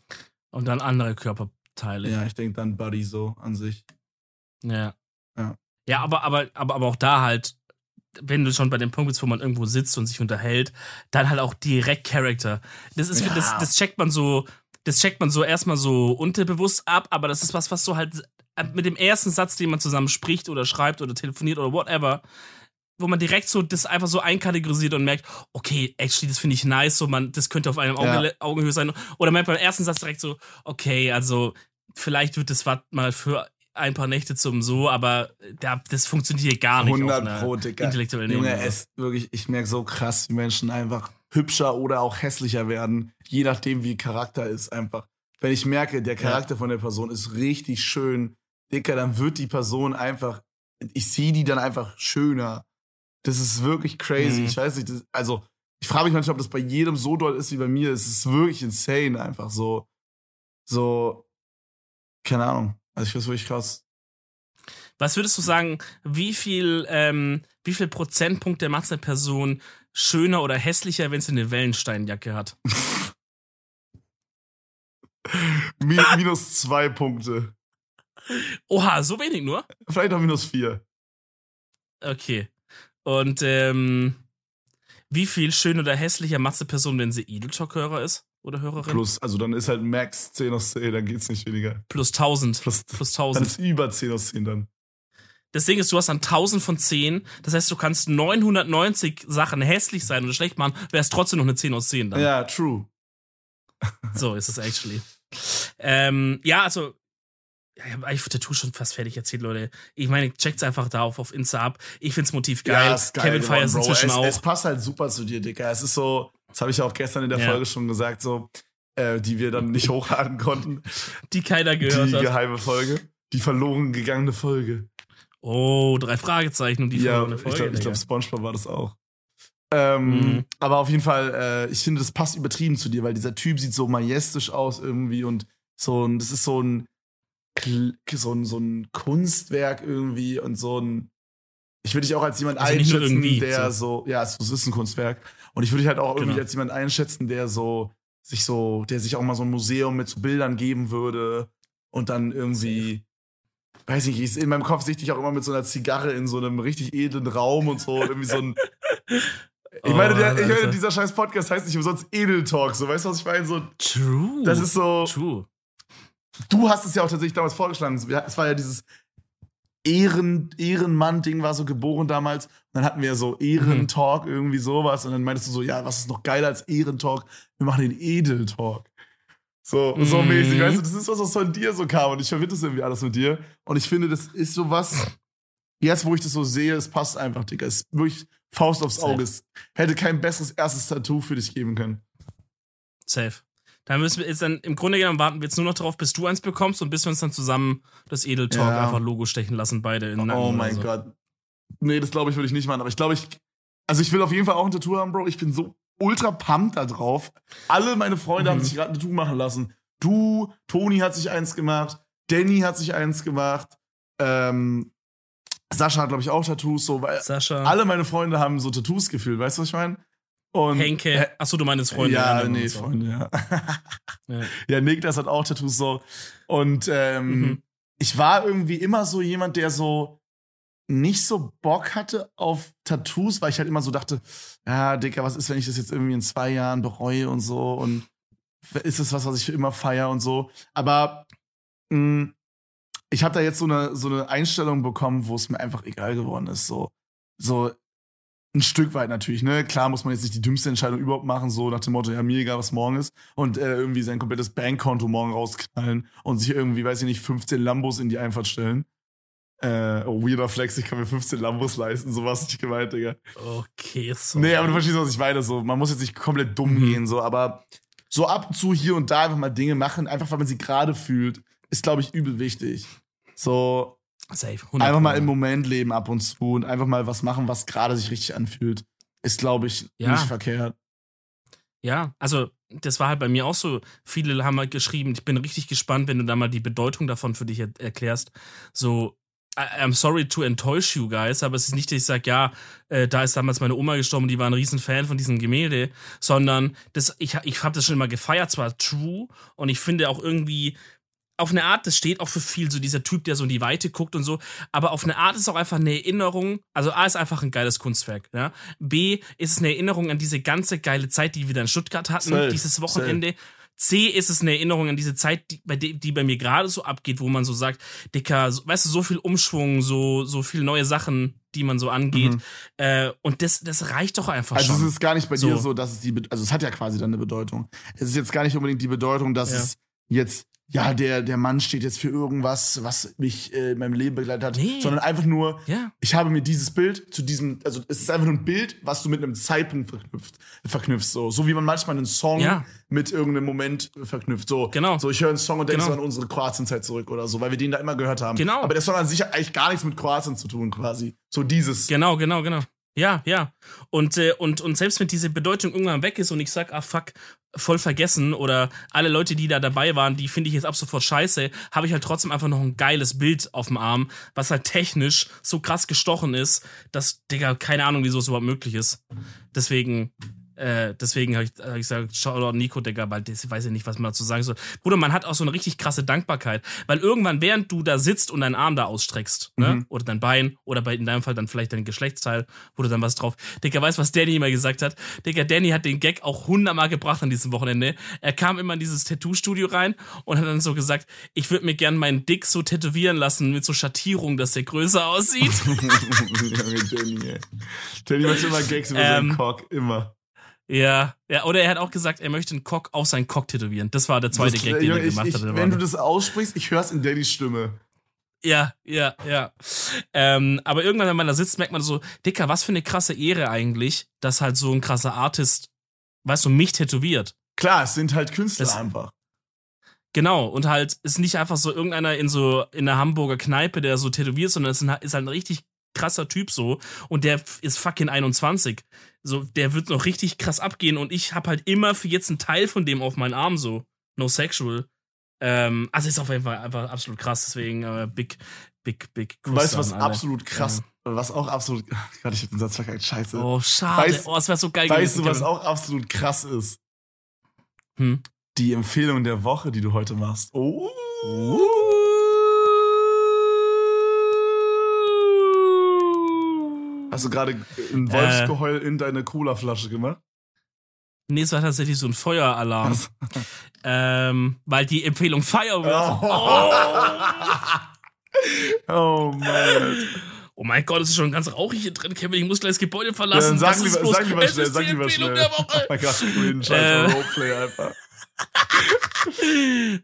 Und dann andere Körperteile. Ja, ich denke dann Body so an sich. Ja. Ja. Ja, aber, aber, aber, aber auch da halt, wenn du schon bei dem Punkt bist, wo man irgendwo sitzt und sich unterhält, dann halt auch direkt Charakter. Das ist, ja. das, das checkt man so, das checkt man so erstmal so unterbewusst ab, aber das ist was, was so halt mit dem ersten Satz, den man zusammen spricht oder schreibt oder telefoniert oder whatever, wo man direkt so das einfach so einkategorisiert und merkt, okay, actually, das finde ich nice, so man, das könnte auf einem ja. Augenhöhe sein. Oder merkt beim ersten Satz direkt so, okay, also vielleicht wird das was mal für ein paar Nächte zum so, aber da, das funktioniert gar nicht. 100 Pro, Digga. Intellektuellen Junge, es wirklich, ich merke so krass, wie Menschen einfach hübscher oder auch hässlicher werden, je nachdem, wie Charakter ist einfach. Wenn ich merke, der Charakter ja. von der Person ist richtig schön, Dicker, dann wird die Person einfach, ich sehe die dann einfach schöner. Das ist wirklich crazy. Mhm. Ich weiß nicht, das, also ich frage mich manchmal, ob das bei jedem so doll ist wie bei mir. Es ist wirklich insane, einfach so. So, keine Ahnung. Also ich finde es wirklich krass. Was würdest du sagen, wie viel, ähm, wie viel Prozentpunkte macht eine Person schöner oder hässlicher, wenn sie eine Wellensteinjacke hat? minus zwei Punkte. Oha, so wenig nur? Vielleicht auch minus vier. Okay. Und ähm, wie viel schön oder hässlicher macht eine Person, wenn sie Edeltalk-Hörer ist? Oder Hörerin. Plus, also dann ist halt Max 10 aus 10, dann geht's nicht weniger. Plus 1000. Plus, plus 1000. Dann ist über 10 aus 10 dann. Das Ding ist, du hast dann 1000 von 10. Das heißt, du kannst 990 Sachen hässlich sein oder schlecht machen, wärst trotzdem noch eine 10 aus 10 dann. Ja, true. so ist es actually. Ähm, ja, also, ja, ich habe eigentlich Tattoo schon fast fertig erzählt, Leute. Ich meine, checkt's einfach da auf, auf Insta ab. Ich find's Motiv geil. Ja, ist geil Kevin feiert inzwischen es, auch. Es passt halt super zu dir, Dicker. Es ist so, das habe ich auch gestern in der ja. Folge schon gesagt, so, äh, die wir dann nicht hochladen konnten. Die keiner gehört die hat. geheime Folge. Die verloren gegangene Folge. Oh, drei Fragezeichen und die ja, verlorene ich Folge. glaube, Digga. glaub, Spongebob war das auch. Ähm, Mhm. Aber auf jeden Fall, äh, ich finde, das passt übertrieben zu dir, weil dieser Typ sieht so majestisch aus irgendwie und so ein, das ist so ein, so ein, so ein Kunstwerk irgendwie und so ein, ich würde dich auch als jemand Also einschätzen, der so, ja, es, es ist ein Kunstwerk. Und ich würde dich halt auch irgendwie Genau. als jemand einschätzen, der so, sich so, der sich auch mal so ein Museum mit so Bildern geben würde und dann irgendwie, weiß nicht, ich, in meinem Kopf sehe ich dich auch immer mit so einer Zigarre in so einem richtig edlen Raum und so, irgendwie so ein, ich meine, Oh, der, ich meine, dieser scheiß Podcast heißt nicht umsonst Edeltalk, so, weißt du, was ich meine? So, True. das ist so, True. du hast es ja auch tatsächlich damals vorgeschlagen. Es war ja dieses Ehren, Ehrenmann-Ding war so geboren damals. Und dann hatten wir so Ehrentalk, irgendwie sowas. Und dann meintest du so, ja, was ist noch geiler als Ehrentalk? Wir machen den Edeltalk. So, so Mhm. mäßig, weißt du, das ist was, was von dir so kam. Und ich verbinde das irgendwie alles mit dir. Und ich finde, das ist so was, jetzt, wo ich das so sehe, es passt einfach, Digga. Es ist wirklich Faust aufs. Auge. Es hätte kein besseres erstes Tattoo für dich geben können. Safe. Da müssen wir jetzt dann, im Grunde genommen warten wir jetzt nur noch darauf, bis du eins bekommst und bis wir uns dann zusammen das Edel Talk Ja. einfach Logo stechen lassen, beide in den Nacken Oh mein so. Gott. Nee, das glaube ich, würde ich nicht machen. Aber ich glaube, ich. Also, ich will auf jeden Fall auch ein Tattoo haben, Bro. Ich bin so ultra pumped da drauf. Alle meine Freunde Mhm. haben sich gerade ein Tattoo machen lassen. Du, Toni hat sich eins gemacht. Danny hat sich eins gemacht. Ähm, Sascha hat, glaube ich, auch Tattoos. So, weil Sascha, alle meine Freunde haben so Tattoos gefühlt. Weißt du, was ich meine? Und Henke. Achso, du meinst Freunde. ja, nee, so. Freunde, ja. Ja. ja, Niklas hat auch Tattoos so. Und ähm, Mhm. ich war irgendwie immer so jemand, der so nicht so Bock hatte auf Tattoos, weil ich halt immer so dachte, ja, Dicker, was ist, wenn ich das jetzt irgendwie in zwei Jahren bereue und so und ist es was, was ich für immer feier und so. Aber mh, ich habe da jetzt so eine, so eine Einstellung bekommen, wo es mir einfach egal geworden ist. So, so ein Stück weit natürlich, ne? Klar muss man jetzt nicht die dümmste Entscheidung überhaupt machen, so nach dem Motto, ja, mir egal, was morgen ist. Und äh, irgendwie sein komplettes Bankkonto morgen rausknallen und sich irgendwie, weiß ich nicht, 15 Lambos in die Einfahrt stellen. Äh, oh, weirder Flex, ich kann mir 15 Lambos leisten, sowas nicht gemeint, Digga. Okay, so. Nee, aber du verstehst, was ich meine. So, man muss jetzt nicht komplett dumm Mhm. gehen, so, aber so ab und zu hier und da einfach mal Dinge machen, einfach weil man sie gerade fühlt, ist, glaube ich, übel wichtig. So, Safe. 100%. einfach mal im Moment leben ab und zu und einfach mal was machen, was gerade sich richtig anfühlt. Ist, glaube ich, Ja. nicht verkehrt. Ja, also das war halt bei mir auch so. Viele haben halt geschrieben, ich bin richtig gespannt, wenn du da mal die Bedeutung davon für dich er erklärst. So, I'm sorry to enttäusch you guys, aber es ist nicht, dass ich sage, ja, äh, da ist damals meine Oma gestorben, die war ein riesen Fan von diesem Gemälde, sondern das, ich, ich habe das schon immer gefeiert, zwar true, und ich finde auch irgendwie, auf eine Art, das steht auch für viel, so dieser Typ, der so in die Weite guckt und so, aber auf eine Art ist auch einfach eine Erinnerung, also A ist einfach ein geiles Kunstwerk, ja. B ist es eine Erinnerung an diese ganze geile Zeit, die wir da in Stuttgart hatten, Safe, dieses Wochenende. C ist es eine Erinnerung an diese Zeit, die bei, die bei mir gerade so abgeht, wo man so sagt, Dicker, so, weißt du, so viel Umschwung, so, so viel neue Sachen, die man so angeht. Mhm. Äh, und das, das reicht doch einfach Also schon. es ist gar nicht bei So. dir so, dass es die, also es hat ja quasi dann eine Bedeutung. Es ist jetzt gar nicht unbedingt die Bedeutung, dass Ja. es jetzt, ja, der, der Mann steht jetzt für irgendwas, was mich äh, in meinem Leben begleitet hat, Nee. sondern einfach nur, ja, ich habe mir dieses Bild zu diesem, also es ist einfach nur ein Bild, was du mit einem Zeitpunkt verknüpft, verknüpfst, so. So wie man manchmal einen Song Ja. mit irgendeinem Moment verknüpft, so. Genau. So, ich höre einen Song und denke Genau. so an unsere Kroatienzeit zurück oder so, weil wir den da immer gehört haben. Genau. Aber der Song an sich hat eigentlich gar nichts mit Kroatien zu tun, quasi. So dieses. Genau, genau, genau. Ja, ja. Und, äh, und, und selbst wenn diese Bedeutung irgendwann weg ist und ich sag, ah fuck, voll vergessen oder alle Leute, die da dabei waren, die finde ich jetzt ab sofort scheiße, habe ich halt trotzdem einfach noch ein geiles Bild auf dem Arm, was halt technisch so krass gestochen ist, dass, Digga, keine Ahnung, wieso es überhaupt möglich ist. Deswegen, äh, deswegen habe ich, hab ich gesagt, Shoutout Nico, Digga, weil das weiß ich nicht, was man dazu sagen soll. Bruder, man hat auch so eine richtig krasse Dankbarkeit, weil irgendwann, während du da sitzt und deinen Arm da ausstreckst, ne, Mhm. oder dein Bein, oder bei, in deinem Fall dann vielleicht dein Geschlechtsteil, wo du dann was drauf. Digga, weißt du, was Danny immer gesagt hat? Digga, Danny hat den Gag auch hundertmal gebracht an diesem Wochenende. Er kam immer in dieses Tattoo-Studio rein und hat dann so gesagt, ich würde mir gern meinen Dick so tätowieren lassen mit so Schattierung, dass der größer aussieht. Danny, ey. Danny macht immer Gags über seinen Ähm, Cock, immer. Ja, ja, oder er hat auch gesagt, er möchte einen Cock auf seinen Cock tätowieren. Das war der zweite Das- Gag, den Junge, er gemacht ich, hat. ich, Wenn du das aussprichst, ich hör's in Dannys Stimme. Ja, ja, ja. Ähm, aber irgendwann, wenn man da sitzt, merkt man so, Dicker, was für eine krasse Ehre eigentlich, dass halt so ein krasser Artist, weißt du, mich tätowiert. Klar, es sind halt Künstler Das- einfach. Genau, und halt ist nicht einfach so irgendeiner in so in der Hamburger Kneipe, der so tätowiert, sondern es ist halt ein richtig krasser Typ so und der ist fucking 21. So, der wird noch richtig krass abgehen und ich hab halt immer für jetzt einen Teil von dem auf meinen Arm so. No sexual. Ähm, also ist auf jeden Fall einfach absolut krass, deswegen äh, big, big, big. Kuss Weißt du, was alle. absolut krass, was auch absolut, Gott, ich hab den Satz verkackt, scheiße. Oh, schade. Weißt- oh, es wäre so geil weißt du, gewesen, was Kevin. auch absolut krass ist? Hm. Die Empfehlung der Woche, die du heute machst. Oh. Hast du gerade ein Äh. Wolfsgeheul in deine Cola-Flasche gemacht? Nee, es war tatsächlich so ein Feueralarm. Ähm, weil die Empfehlung Firework. Oh. oh Mann. Oh mein Gott, es ist schon ganz rauchig hier drin, Kevin. Ich muss gleich das Gebäude Ja, verlassen. dann sag lieber, bloß- sag lieber schnell, sag lieber schnell. der Woche. Oh mein Gott, cringe, Äh. scheiße, Roleplay einfach.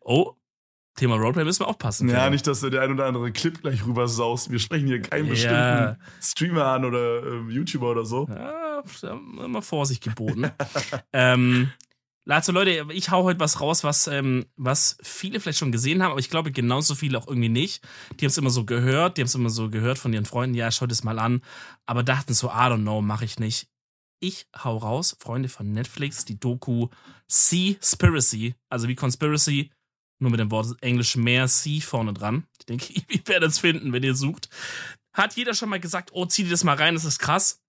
Oh, Thema Roleplay müssen wir aufpassen. Ja, nicht, dass du der ein oder andere Clip gleich rüber saust. Wir sprechen hier keinen Ja. bestimmten Streamer an oder ähm, YouTuber oder so. Ja, immer Vorsicht geboten. ähm, also Leute, ich hau heute was raus, was, ähm, was viele vielleicht schon gesehen haben, aber ich glaube genauso viele auch irgendwie nicht. Die haben es immer so gehört, die haben es immer so gehört von ihren Freunden, ja, schaut es mal an, aber dachten so, I don't know, mache ich nicht. Ich hau raus, Freunde von Netflix, die Doku Seaspiracy, also wie Conspiracy, nur mit dem Wort Englisch mehr vorne dran. Ich denke, ihr werdet es finden, wenn ihr sucht. Hat jeder schon mal gesagt, oh, zieh dir das mal rein, das ist krass.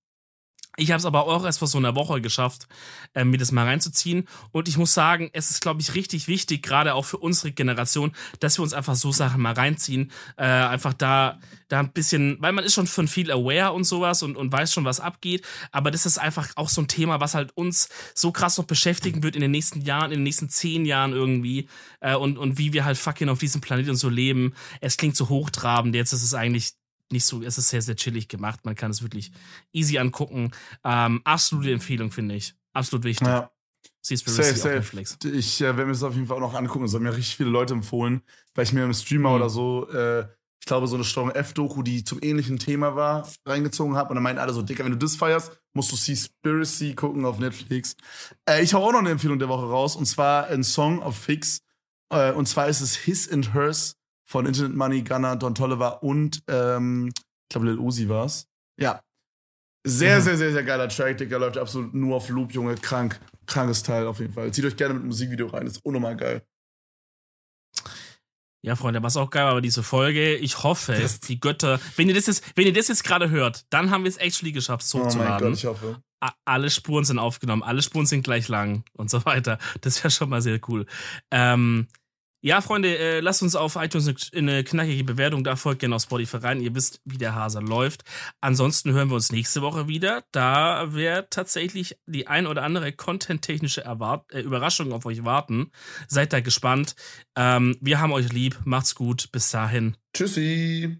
Ich habe es aber auch erst vor so einer Woche geschafft, äh, mir das mal reinzuziehen. Und ich muss sagen, es ist, glaube ich, richtig wichtig, gerade auch für unsere Generation, dass wir uns einfach so Sachen mal reinziehen. Äh, einfach da, da ein bisschen, weil man ist schon von viel aware und sowas und, und weiß schon, was abgeht. Aber das ist einfach auch so ein Thema, was halt uns so krass noch beschäftigen wird in den nächsten Jahren, in den nächsten zehn Jahren irgendwie. Äh, und, und wie wir halt fucking auf diesem Planeten so leben. Es klingt so hochtrabend, jetzt ist es eigentlich nicht so, es ist sehr, sehr chillig gemacht. Man kann es wirklich easy angucken. Ähm, absolute Empfehlung, finde ich. Absolut wichtig. Ja. Seaspiracy Safe, auf safe. Netflix. Ich äh, werde mir das auf jeden Fall auch noch angucken. Es haben mir richtig viele Leute empfohlen, weil ich mir im Streamer Mhm. oder so, äh, ich glaube, so eine Steuerung F-Doku, die zum ähnlichen Thema war, reingezogen habe. Und dann meinten alle so, Dicker, wenn du das feierst, musst du Seaspiracy gucken auf Netflix. Äh, ich hau auch noch eine Empfehlung der Woche raus. Und zwar ein Song auf Fix. Äh, und zwar ist es His and Hers von Internet Money, Gunner, Don Tolliver und, ähm, ich glaube, Lil Uzi war's. Ja. Sehr, Mhm. sehr, sehr, sehr geiler Track, Digga. Läuft absolut nur auf Loop, Junge. Krank. Krankes Teil auf jeden Fall. Zieht euch gerne mit dem Musikvideo rein. Ist unnormal geil. Ja, Freunde, was auch geil war, war diese Folge. Ich hoffe, Das- die Götter, wenn ihr das jetzt, wenn ihr das jetzt gerade hört, dann haben wir es actually geschafft, so Oh zu mein Gott, ich hoffe. Alle Spuren sind aufgenommen, alle Spuren sind gleich lang und so weiter. Das wäre schon mal sehr cool. Ähm, ja, Freunde, äh, lasst uns auf iTunes eine, eine knackige Bewertung da folgt gerne auf Spotify rein. Ihr wisst, wie der Hase läuft. Ansonsten hören wir uns nächste Woche wieder. Da wird tatsächlich die ein oder andere content-technische äh, Überraschung auf euch warten. Seid da gespannt. Ähm, wir haben euch lieb. Macht's gut. Bis dahin. Tschüssi.